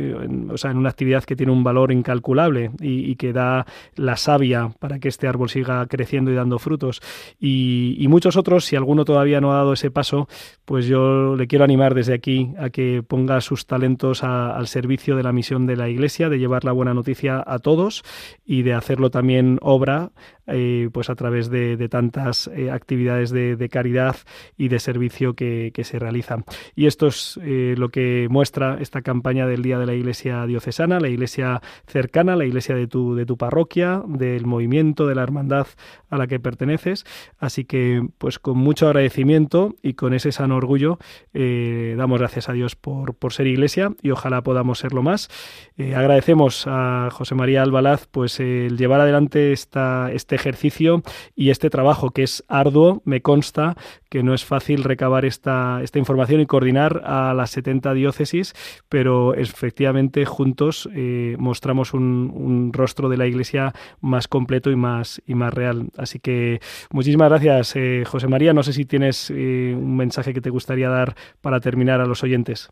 o sea, en una actividad que tiene un valor incalculable y, que da la savia para que este árbol siga creciendo y dando frutos. Y, muchos otros, si alguno todavía no ha dado ese paso, pues yo le quiero animar desde aquí a que ponga sus talentos al servicio de la misión de la Iglesia, de llevar la buena noticia a todos y de hacerlo también obra eh, pues a través de, tantas eh, actividades de, caridad y de servicio que, se realizan. Y esto es eh, lo que muestra esta campaña del Día de la Iglesia Diocesana, la iglesia cercana, la iglesia de tu, de tu parroquia, del movimiento, de la hermandad a la que perteneces. Así que, pues con mucho agradecimiento y con ese sano orgullo, damos gracias a Dios por, por ser iglesia y ojalá podamos serlo más. agradecemos a José María Albalaz pues el llevar adelante esta, este ejercicio y este trabajo que es arduo, me consta que no es fácil recabar esta, información y coordinar a las 70 diócesis, pero efectivamente juntos eh, mostramos un, rostro de la Iglesia más completo y más, y más real. Así que muchísimas gracias, eh, José María. No sé si tienes eh, un mensaje que te gustaría dar para terminar a los oyentes.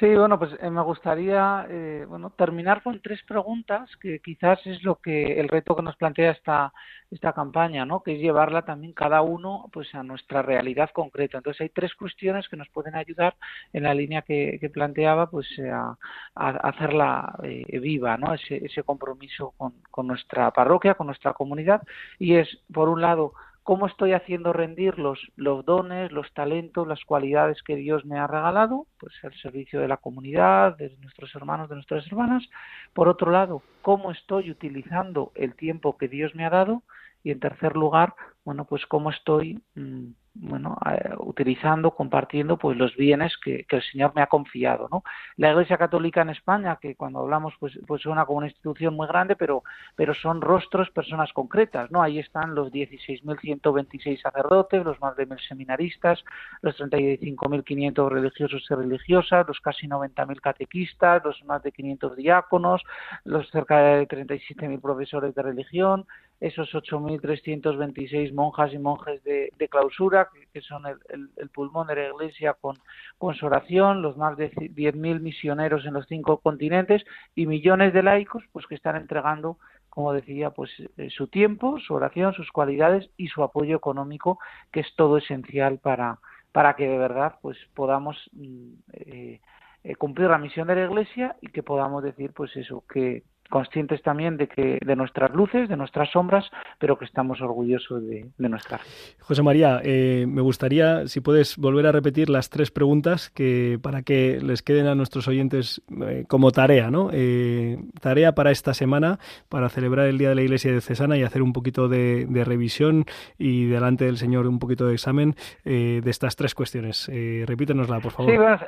Sí, bueno, pues eh, me gustaría eh, bueno terminar con tres preguntas que quizás es lo que el reto que nos plantea esta esta campaña, ¿no? Que es llevarla también cada uno pues a nuestra realidad concreta. Entonces hay tres cuestiones que nos pueden ayudar en la línea que, planteaba pues eh, a, hacerla viva, ¿no? Ese, ese compromiso con, con nuestra parroquia, con nuestra comunidad y es por un lado cómo estoy haciendo rendir los, dones, los talentos, las cualidades que Dios me ha regalado, pues al servicio de la comunidad, de nuestros hermanos, de nuestras hermanas. Por otro lado, cómo estoy utilizando el tiempo que Dios me ha dado. Y en tercer lugar, bueno, pues cómo estoy mm, bueno, utilizando, compartiendo pues los bienes que, que, el Señor me ha confiado, ¿no? La Iglesia Católica en España, que cuando hablamos pues, pues suena como una institución muy grande, pero, pero son rostros, personas concretas, ¿no? Ahí están los 16.126 sacerdotes, los más de 1.000 seminaristas, los 35.500 religiosos y religiosas, los casi 90.000 catequistas, los más de 500 diáconos, los cerca de 37.000 profesores de religión, esos 8.326 monjas y monjes de, clausura, que, son el, pulmón de la Iglesia con, con su oración, los más de 10.000 misioneros en los cinco continentes y millones de laicos pues que están entregando como decía, pues eh, su tiempo, su oración, sus cualidades y su apoyo económico, que es todo esencial para, para que de verdad pues podamos mm, eh, eh, cumplir la misión de la Iglesia y que podamos decir pues eso, que, conscientes también de que de nuestras luces, de nuestras sombras, pero que estamos orgullosos de, de nuestra. José María, eh, me gustaría si puedes volver a repetir las tres preguntas que para que les queden a nuestros oyentes eh, como tarea, ¿no? Eh, tarea para esta semana para celebrar el día de la Iglesia de Cesana y hacer un poquito de, revisión y delante del Señor un poquito de examen de estas tres cuestiones. repítenosla, por favor. Sí, bueno,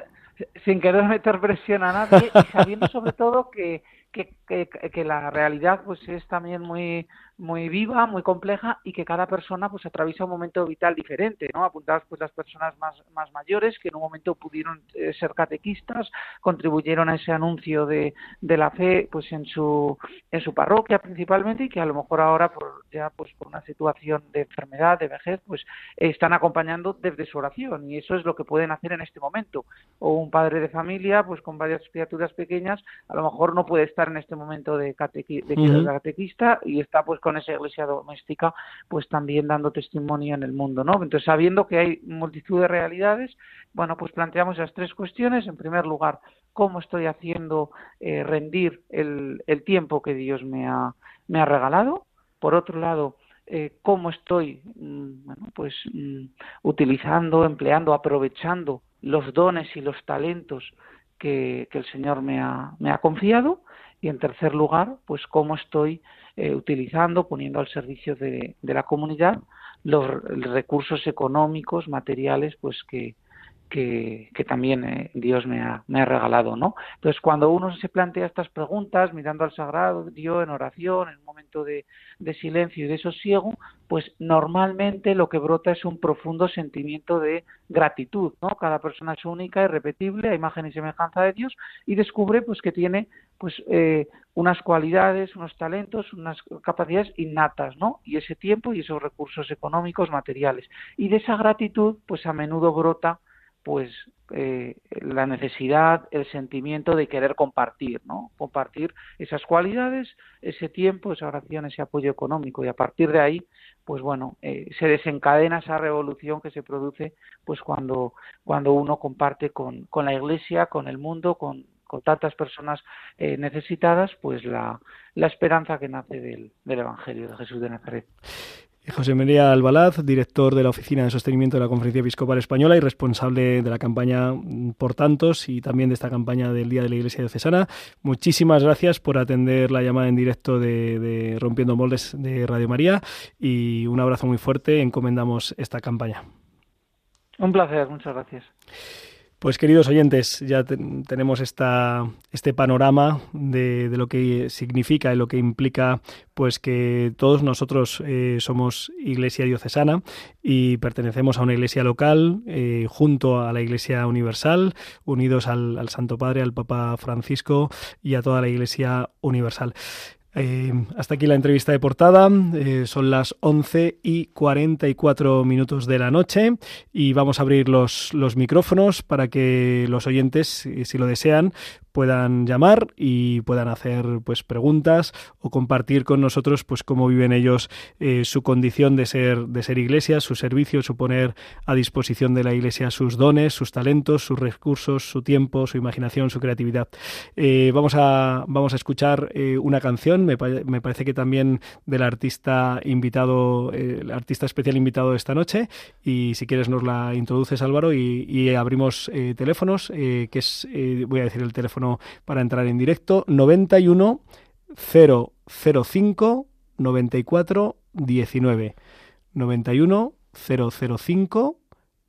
sin querer meter presión a nadie y sabiendo sobre todo que que, que, que, la realidad pues es también muy muy viva, muy compleja y que cada persona pues atraviesa un momento vital diferente, ¿no? Apuntadas pues las personas más, más mayores que en un momento pudieron eh, ser catequistas, contribuyeron a ese anuncio de, de, la fe pues en su en su parroquia principalmente y que a lo mejor ahora por ya pues por una situación de enfermedad, de vejez, pues están acompañando desde su oración y eso es lo que pueden hacer en este momento. O un padre de familia pues con varias criaturas pequeñas, a lo mejor no puede estar en este momento de, de catequista y está pues con esa iglesia doméstica, pues también dando testimonio en el mundo, ¿no? Entonces, sabiendo que hay multitud de realidades, bueno, pues planteamos esas tres cuestiones. En primer lugar, cómo estoy haciendo eh, rendir el, tiempo que Dios me ha, me ha regalado. Por otro lado, eh, cómo estoy mm, bueno, pues mm, utilizando, empleando, aprovechando los dones y los talentos que, que el Señor me ha, me ha confiado y en tercer lugar, pues cómo estoy eh, utilizando, poniendo al servicio de, la comunidad los, recursos económicos, materiales, pues que, que, también eh, Dios me ha, regalado, ¿no? Entonces, cuando uno se plantea estas preguntas, mirando al sagrado, Dios en oración, en un momento de, de, silencio y de sosiego, pues normalmente lo que brota es un profundo sentimiento de gratitud, ¿no? Cada persona es única, irrepetible, a imagen y semejanza de Dios, y descubre, pues, que tiene, pues, eh, unas cualidades, unos talentos, unas capacidades innatas, ¿no? Y ese tiempo y esos recursos económicos, materiales. Y de esa gratitud, pues, a menudo brota pues eh, la necesidad, el sentimiento de querer compartir, ¿no? Compartir esas cualidades, ese tiempo, esa oración, ese apoyo económico y a partir de ahí, pues bueno, eh, se desencadena esa revolución que se produce, pues cuando cuando uno comparte con, con la Iglesia, con el mundo, con, con tantas personas eh, necesitadas, pues la, la esperanza que nace del, del Evangelio de Jesús de Nazaret. José María Albalaz, director de la Oficina de Sostenimiento de la Conferencia Episcopal Española y responsable de la campaña Por Tantos y también de esta campaña del Día de la Iglesia Diocesana. Muchísimas gracias por atender la llamada en directo de, de Rompiendo Moldes de Radio María y un abrazo muy fuerte. Encomendamos esta campaña. Un placer, muchas gracias. Pues queridos oyentes, ya tenemos este panorama de, lo que significa y lo que implica pues que todos nosotros eh, somos Iglesia diocesana y pertenecemos a una iglesia local eh, junto a la Iglesia Universal, unidos al Santo Padre, al Papa Francisco y a toda la Iglesia Universal. Eh, hasta aquí la entrevista de portada. Eh, son las 11 y 44 minutos de la noche y vamos a abrir los, los micrófonos para que los oyentes, si lo desean, puedan llamar y puedan hacer pues preguntas o compartir con nosotros pues cómo viven ellos eh, su condición de ser de ser iglesia, su servicio, su poner a disposición de la iglesia sus dones, sus talentos, sus recursos, su tiempo, su imaginación, su creatividad. vamos a vamos a escuchar una canción me, parece que también del artista invitado, eh, el artista especial invitado esta noche. Y si quieres nos la introduces, Álvaro, y, abrimos eh, teléfonos, eh, que es, voy a decir el teléfono para entrar en directo, 91 005 94 19. 91 005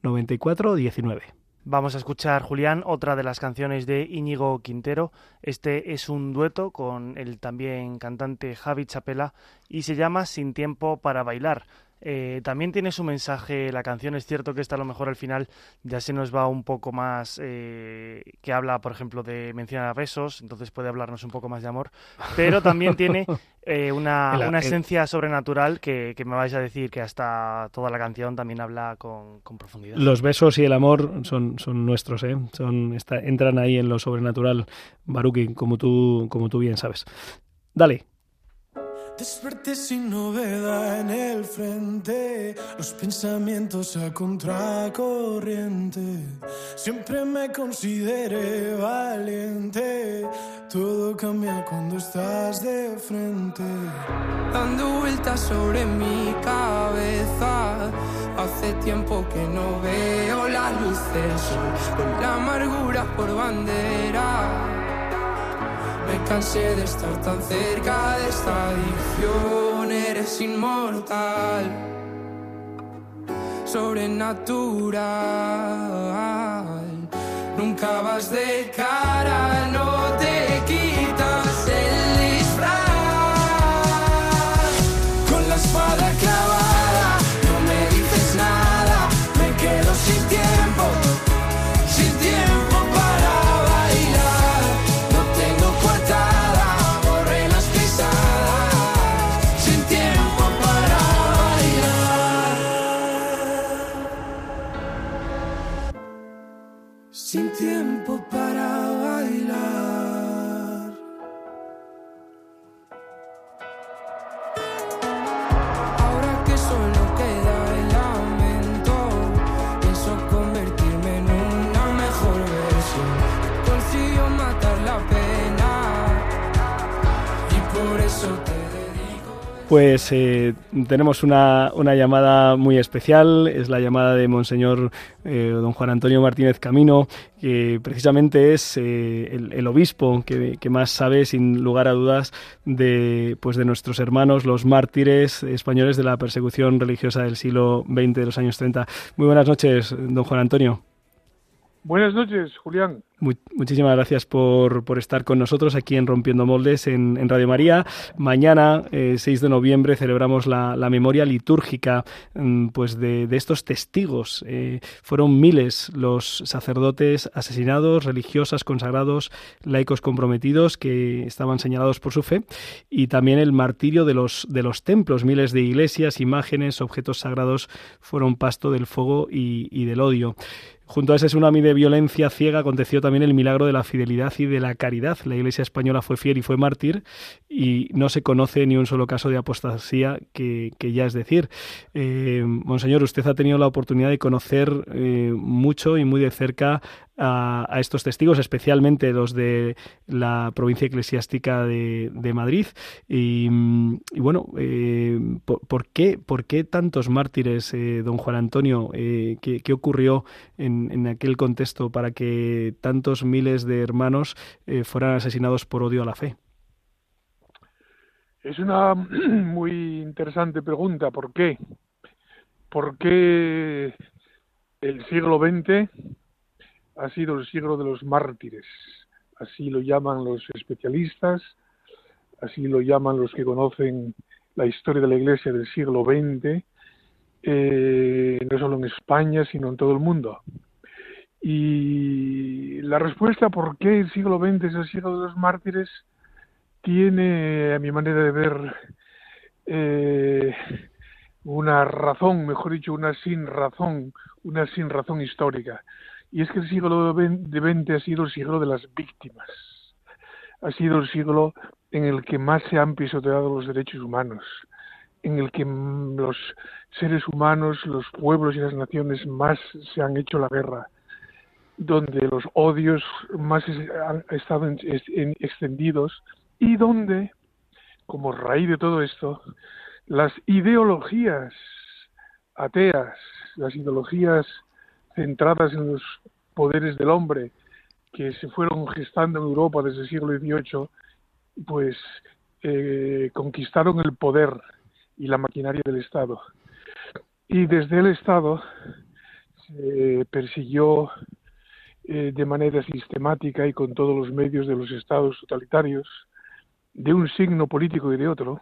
94 19. Vamos a escuchar, Julián, otra de las canciones de Íñigo Quintero. Este es un dueto con el también cantante Javi Chapela y se llama Sin tiempo para bailar. Eh, también tiene su mensaje la canción. Es cierto que esta a lo mejor al final ya se nos va un poco más, eh, que habla, por ejemplo, de mencionar besos, entonces puede hablarnos un poco más de amor. Pero también tiene (laughs) eh, una, una, esencia sobrenatural que, me vais a decir que hasta toda la canción también habla con, profundidad. Los besos y el amor son, son nuestros, ¿eh? son, entran ahí en lo sobrenatural, Baruki, como tú, como tú bien sabes. Dale. Desperté sin novedad en el frente, los pensamientos a contracorriente. Siempre me consideré valiente, todo cambia cuando estás de frente. Dando vueltas sobre mi cabeza, hace tiempo que no veo la luz del sol, con la amargura por bandera. Me cansé de estar tan cerca de esta adicción. Eres inmortal, sobrenatural. Nunca vas de cara, no te sin tiempo para... Pues eh, tenemos una, una, llamada muy especial, es la llamada de Monseñor eh, don Juan Antonio Martínez Camino, que precisamente es eh, el, obispo que, más sabe, sin lugar a dudas, de, pues de nuestros hermanos, los mártires españoles de la persecución religiosa del siglo XX, de los años 30. Muy buenas noches, don Juan Antonio. Buenas noches, Julián muchísimas gracias por, por, estar con nosotros aquí en Rompiendo Moldes en, Radio María. Mañana, 6 eh, de noviembre, celebramos la, memoria litúrgica mm, pues de, estos testigos. Eh, fueron miles los sacerdotes asesinados, religiosas, consagrados, laicos comprometidos que estaban señalados por su fe y también el martirio de los, de los templos. Miles de iglesias, imágenes, objetos sagrados fueron pasto del fuego y, y del odio. Junto a ese tsunami de violencia ciega aconteció también el milagro de la fidelidad y de la caridad. La Iglesia española fue fiel y fue mártir y no se conoce ni un solo caso de apostasía que, ya es decir. Eh, Monseñor, usted ha tenido la oportunidad de conocer eh, mucho y muy de cerca a, estos testigos, especialmente los de la provincia eclesiástica de, Madrid. Y, bueno, eh, ¿por, qué, ¿por, qué, tantos mártires, eh, don Juan Antonio? Eh, ¿qué, ocurrió en, en, aquel contexto para que tantos miles de hermanos fueran asesinados por odio a la fe? Es una (clears throat) muy interesante pregunta. ¿Por qué? ¿Por qué el siglo XX ha sido el siglo de los mártires, así lo llaman los especialistas, así lo llaman los que conocen la historia de la Iglesia del siglo XX, eh, no solo en España, sino en todo el mundo. Y la respuesta por qué el siglo XX es el siglo de los mártires tiene, a mi manera de ver, eh, una razón, mejor dicho, una sin razón, una sin razón histórica. Y es que el siglo XX ha sido el siglo de las víctimas. Ha sido el siglo en el que más se han pisoteado los derechos humanos, en el que los seres humanos, los pueblos y las naciones más se han hecho la guerra, donde los odios más han estado extendidos y donde, como raíz de todo esto, las ideologías ateas, las ideologías centradas en los poderes del hombre que se fueron gestando en Europa desde el siglo XVIII, pues eh, conquistaron el poder y la maquinaria del Estado. Y desde el Estado se persiguió eh, de manera sistemática y con todos los medios de los estados totalitarios, de un signo político y de otro,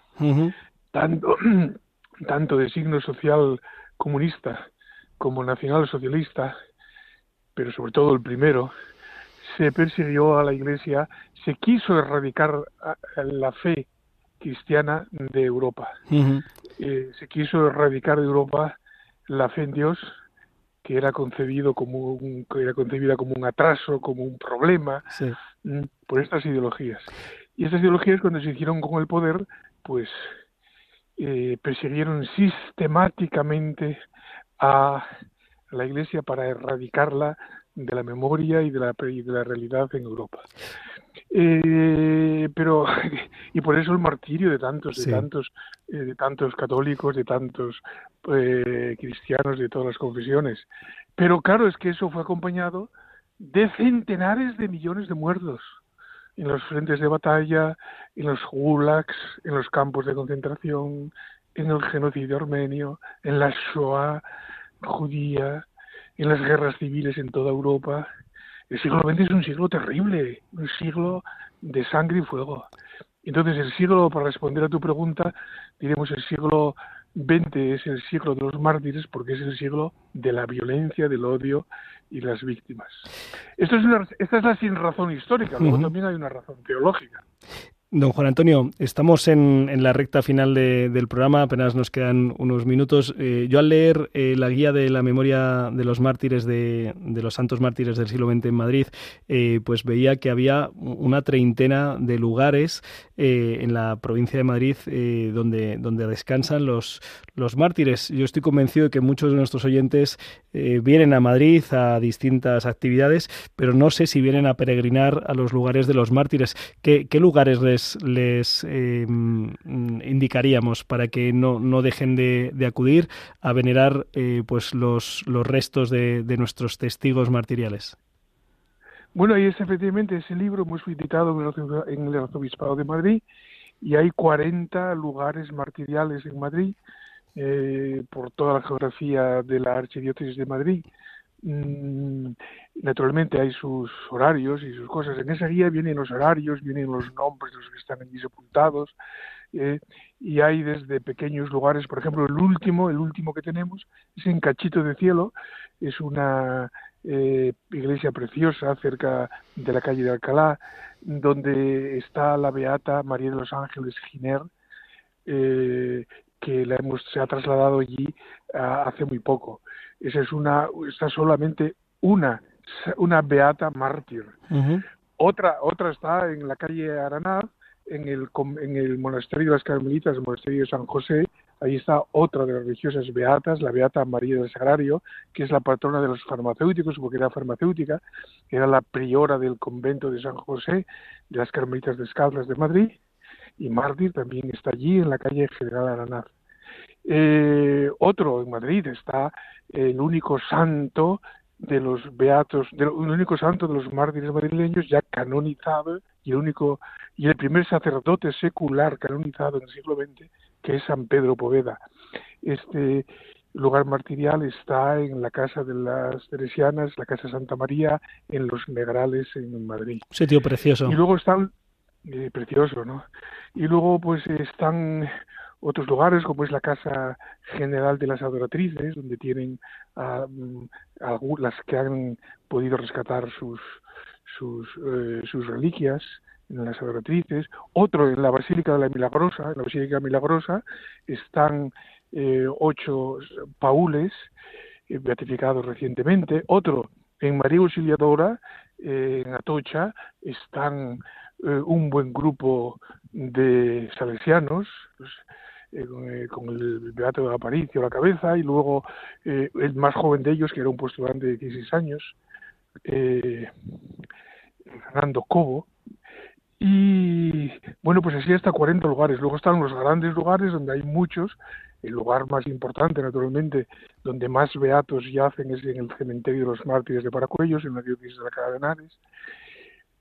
tanto, (clears throat) tanto de signo social comunista como nacional socialista, pero sobre todo el primero, se persiguió a la Iglesia, se quiso erradicar la fe cristiana de Europa. Eh, se quiso erradicar de Europa la fe en Dios, que era concebido como un, que era concebida como un atraso, como un problema, mm, por estas ideologías. Y estas ideologías cuando se hicieron con el poder, pues eh, persiguieron sistemáticamente a la Iglesia para erradicarla de la memoria y de la, de la realidad en Europa. Eh, pero (laughs) y por eso el martirio de tantos de tantos eh, de tantos católicos de tantos eh, cristianos de todas las confesiones pero claro es que eso fue acompañado de centenares de millones de muertos en los frentes de batalla, en los gulags, en los campos de concentración, en el genocidio armenio, en la Shoah judía, en las guerras civiles en toda Europa. El siglo XX es un siglo terrible, un siglo de sangre y fuego. Entonces el siglo, para responder a tu pregunta, diremos el siglo XX es el siglo de los mártires porque es el siglo de la violencia, del odio y las víctimas. Esto es una, esta es la sin razón histórica, luego también hay una razón teológica. Don Juan Antonio, estamos en, la recta final del programa, apenas nos quedan unos minutos. Eh, yo al leer eh, la guía de la memoria de los mártires de, los santos mártires del siglo XX en Madrid, eh, pues veía que había una treintena de lugares en la provincia de Madrid donde, donde descansan los, los mártires. Yo estoy convencido de que muchos de nuestros oyentes vienen a Madrid a distintas actividades, pero no sé si vienen a peregrinar a los lugares de los mártires. ¿Qué, qué lugares les les, em, indicaríamos para que no, no dejen de, acudir a venerar eh, pues los, los restos de, nuestros testigos martiriales? Bueno, y es efectivamente ese libro hemos editado en el Arzobispado de Madrid y hay 40 lugares martiriales en Madrid eh, por toda la geografía de la Archidiócesis de Madrid. Mm, naturalmente hay sus horarios y sus cosas. En esa guía vienen los horarios, vienen los nombres de los que están allí sepultados, eh, y hay desde pequeños lugares, por ejemplo, el último, el último que tenemos es en Cachito de Cielo, es una eh, iglesia preciosa cerca de la calle de Alcalá, donde está la beata María de los Ángeles Giner, eh, que la hemos, se ha trasladado allí ah, hace muy poco. Esa es una, está solamente una, una beata mártir. Otra, otra está en la calle Aranaz, en el, en el monasterio de las Carmelitas, el monasterio de San José, ahí está otra de las religiosas beatas, la beata María del Sagrario, que es la patrona de los farmacéuticos, porque era farmacéutica, era la priora del convento de San José, de las Carmelitas Descalzas de Madrid, y mártir también está allí en la calle General Aranaz. Eh, otro en Madrid está el único santo de los beatos, el único santo de los mártires madrileños ya canonizado y el único y el primer sacerdote secular canonizado en el siglo XX que es San Pedro Poveda. Este lugar martirial está en la casa de las Teresianas, la casa Santa María, en los Negrales en Madrid. Sitio precioso. Y luego están eh, precioso, ¿no? Y luego pues están otros lugares como es la Casa General de las Adoratrices, donde tienen uh, las que han podido rescatar sus, sus, eh, sus reliquias en las Adoratrices, otro en la Basílica de la Milagrosa, en la Basílica Milagrosa están eh, ocho paules eh, beatificados recientemente, otro en María Auxiliadora, eh, en Atocha, están un buen grupo de salesianos, pues, con, el Beato de Aparicio a la cabeza, y luego el más joven de ellos, que era un postulante de 16 años, Fernando Cobo, y bueno, pues así hasta 40 lugares. Luego están los grandes lugares donde hay muchos. El lugar más importante, naturalmente, donde más beatos yacen es en el cementerio de los mártires de Paracuellos, en la diócesis de la Cara de Henares.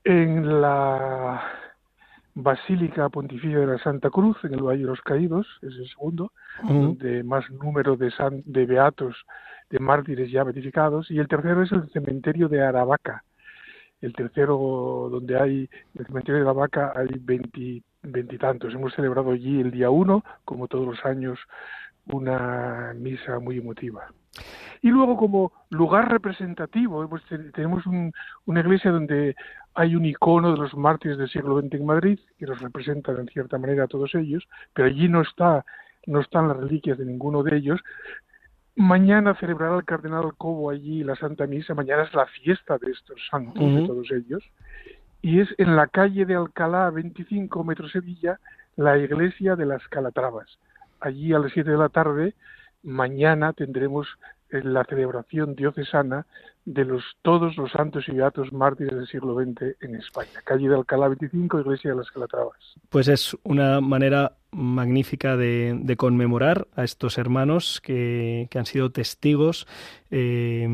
En la Basílica Pontificia de la Santa Cruz, en el Valle de los Caídos, es el segundo, donde más número de, de beatos, de mártires ya beatificados. Y el tercero es el cementerio de Aravaca, el tercero donde hay, el cementerio de la vaca, hay veintitantos. Hemos celebrado allí el día uno, como todos los años, una misa muy emotiva. Y luego como lugar representativo, tenemos una iglesia donde hay un icono de los mártires del siglo XX en Madrid, que los representa en cierta manera a todos ellos, pero allí no está no están las reliquias de ninguno de ellos, Mañana celebrará el cardenal Cobo allí la Santa Misa. Mañana es la fiesta de estos santos, de todos ellos. Y es en la calle de Alcalá, 25 metros Sevilla, la iglesia de las Calatravas. Allí a las 7 de la tarde, mañana tendremos eh, la celebración diocesana de los todos los santos y beatos mártires del siglo XX en España. Calle de Alcalá 25, Iglesia de las Calatravas. Pues es una manera magnífica de, conmemorar a estos hermanos que, han sido testigos eh,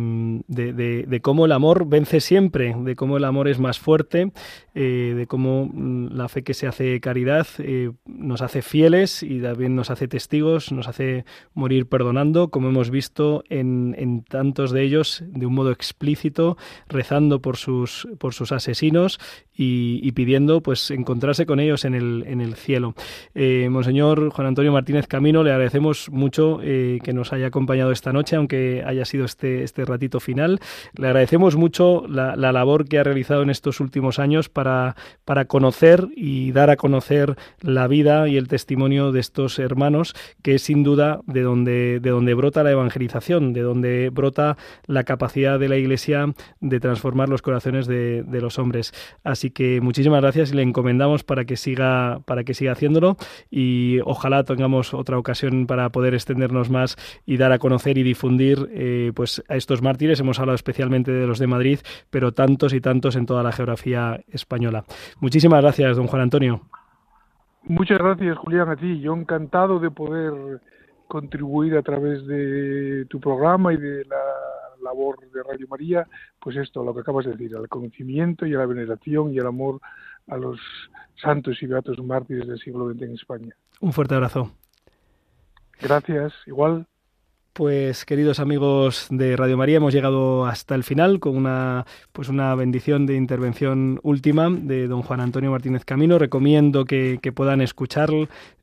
de, cómo el amor vence siempre, de cómo el amor es más fuerte, eh, de cómo la fe que se hace caridad eh, nos hace fieles y también nos hace testigos, nos hace morir perdonando, como hemos visto en, tantos de ellos de un modo explícito, rezando por sus, por sus asesinos y, pidiendo pues encontrarse con ellos en el, en el cielo. Eh, Monseñor Juan Antonio Martínez Camino, le agradecemos mucho eh, que nos haya acompañado esta noche, aunque haya sido este, este ratito final. Le agradecemos mucho la, labor que ha realizado en estos últimos años para, para conocer y dar a conocer la vida y el testimonio de estos hermanos, que es sin duda de donde, de donde brota la evangelización, de donde brota la capacidad de la Iglesia de transformar los corazones de, de los hombres. Así que muchísimas gracias y le encomendamos para que siga, para que siga haciéndolo y ojalá tengamos otra ocasión para poder extendernos más y dar a conocer y difundir eh, pues a estos mártires. Hemos hablado especialmente de los de Madrid, pero tantos y tantos en toda la geografía española. Muchísimas gracias, don Juan Antonio. Muchas gracias, Julián, a ti. Yo encantado de poder contribuir a través de tu programa y de la labor de Radio María, pues esto, lo que acabas de decir, al conocimiento y a la veneración y al amor a los santos y beatos mártires del siglo XX en España. Un fuerte abrazo. Gracias, igual. Pues queridos amigos de Radio María, hemos llegado hasta el final con una pues una bendición de intervención última de don Juan Antonio Martínez Camino. Recomiendo que, puedan escuchar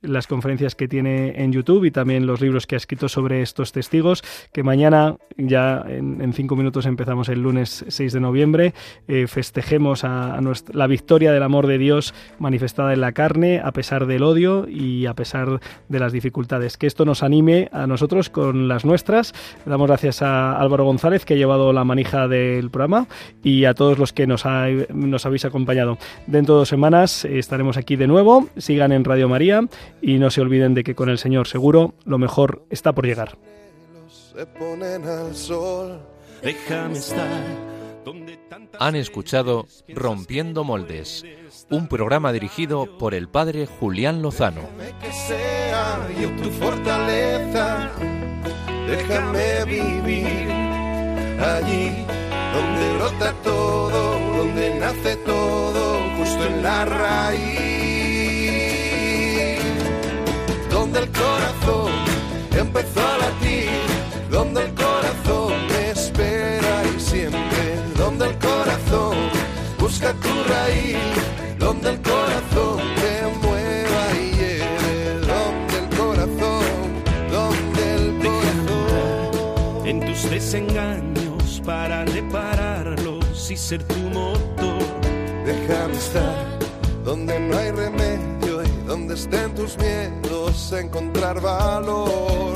las conferencias que tiene en YouTube y también los libros que ha escrito sobre estos testigos, que mañana, ya en, cinco minutos empezamos el lunes 6 de noviembre, eh, festejemos a, la victoria del amor de Dios manifestada en la carne, a pesar del odio y a pesar de las dificultades. Que esto nos anime a nosotros con las nuestras. damos gracias a Álvaro González, que ha llevado la manija del programa, y a todos los que nos, nos habéis acompañado. Dentro de dos semanas estaremos aquí de nuevo. Sigan en Radio María y no se olviden de que con el Señor seguro lo mejor está por llegar. Han escuchado Rompiendo Moldes, un programa dirigido por el padre Julián Lozano. Déjame vivir allí donde brota todo, donde nace todo, justo en la raíz, donde el corazón empezó a latir, donde el corazón espera y siempre, donde el corazón busca tu raíz, desengaños para repararlos y ser tu motor. Déjame estar donde no hay remedio y donde estén tus miedos, encontrar valor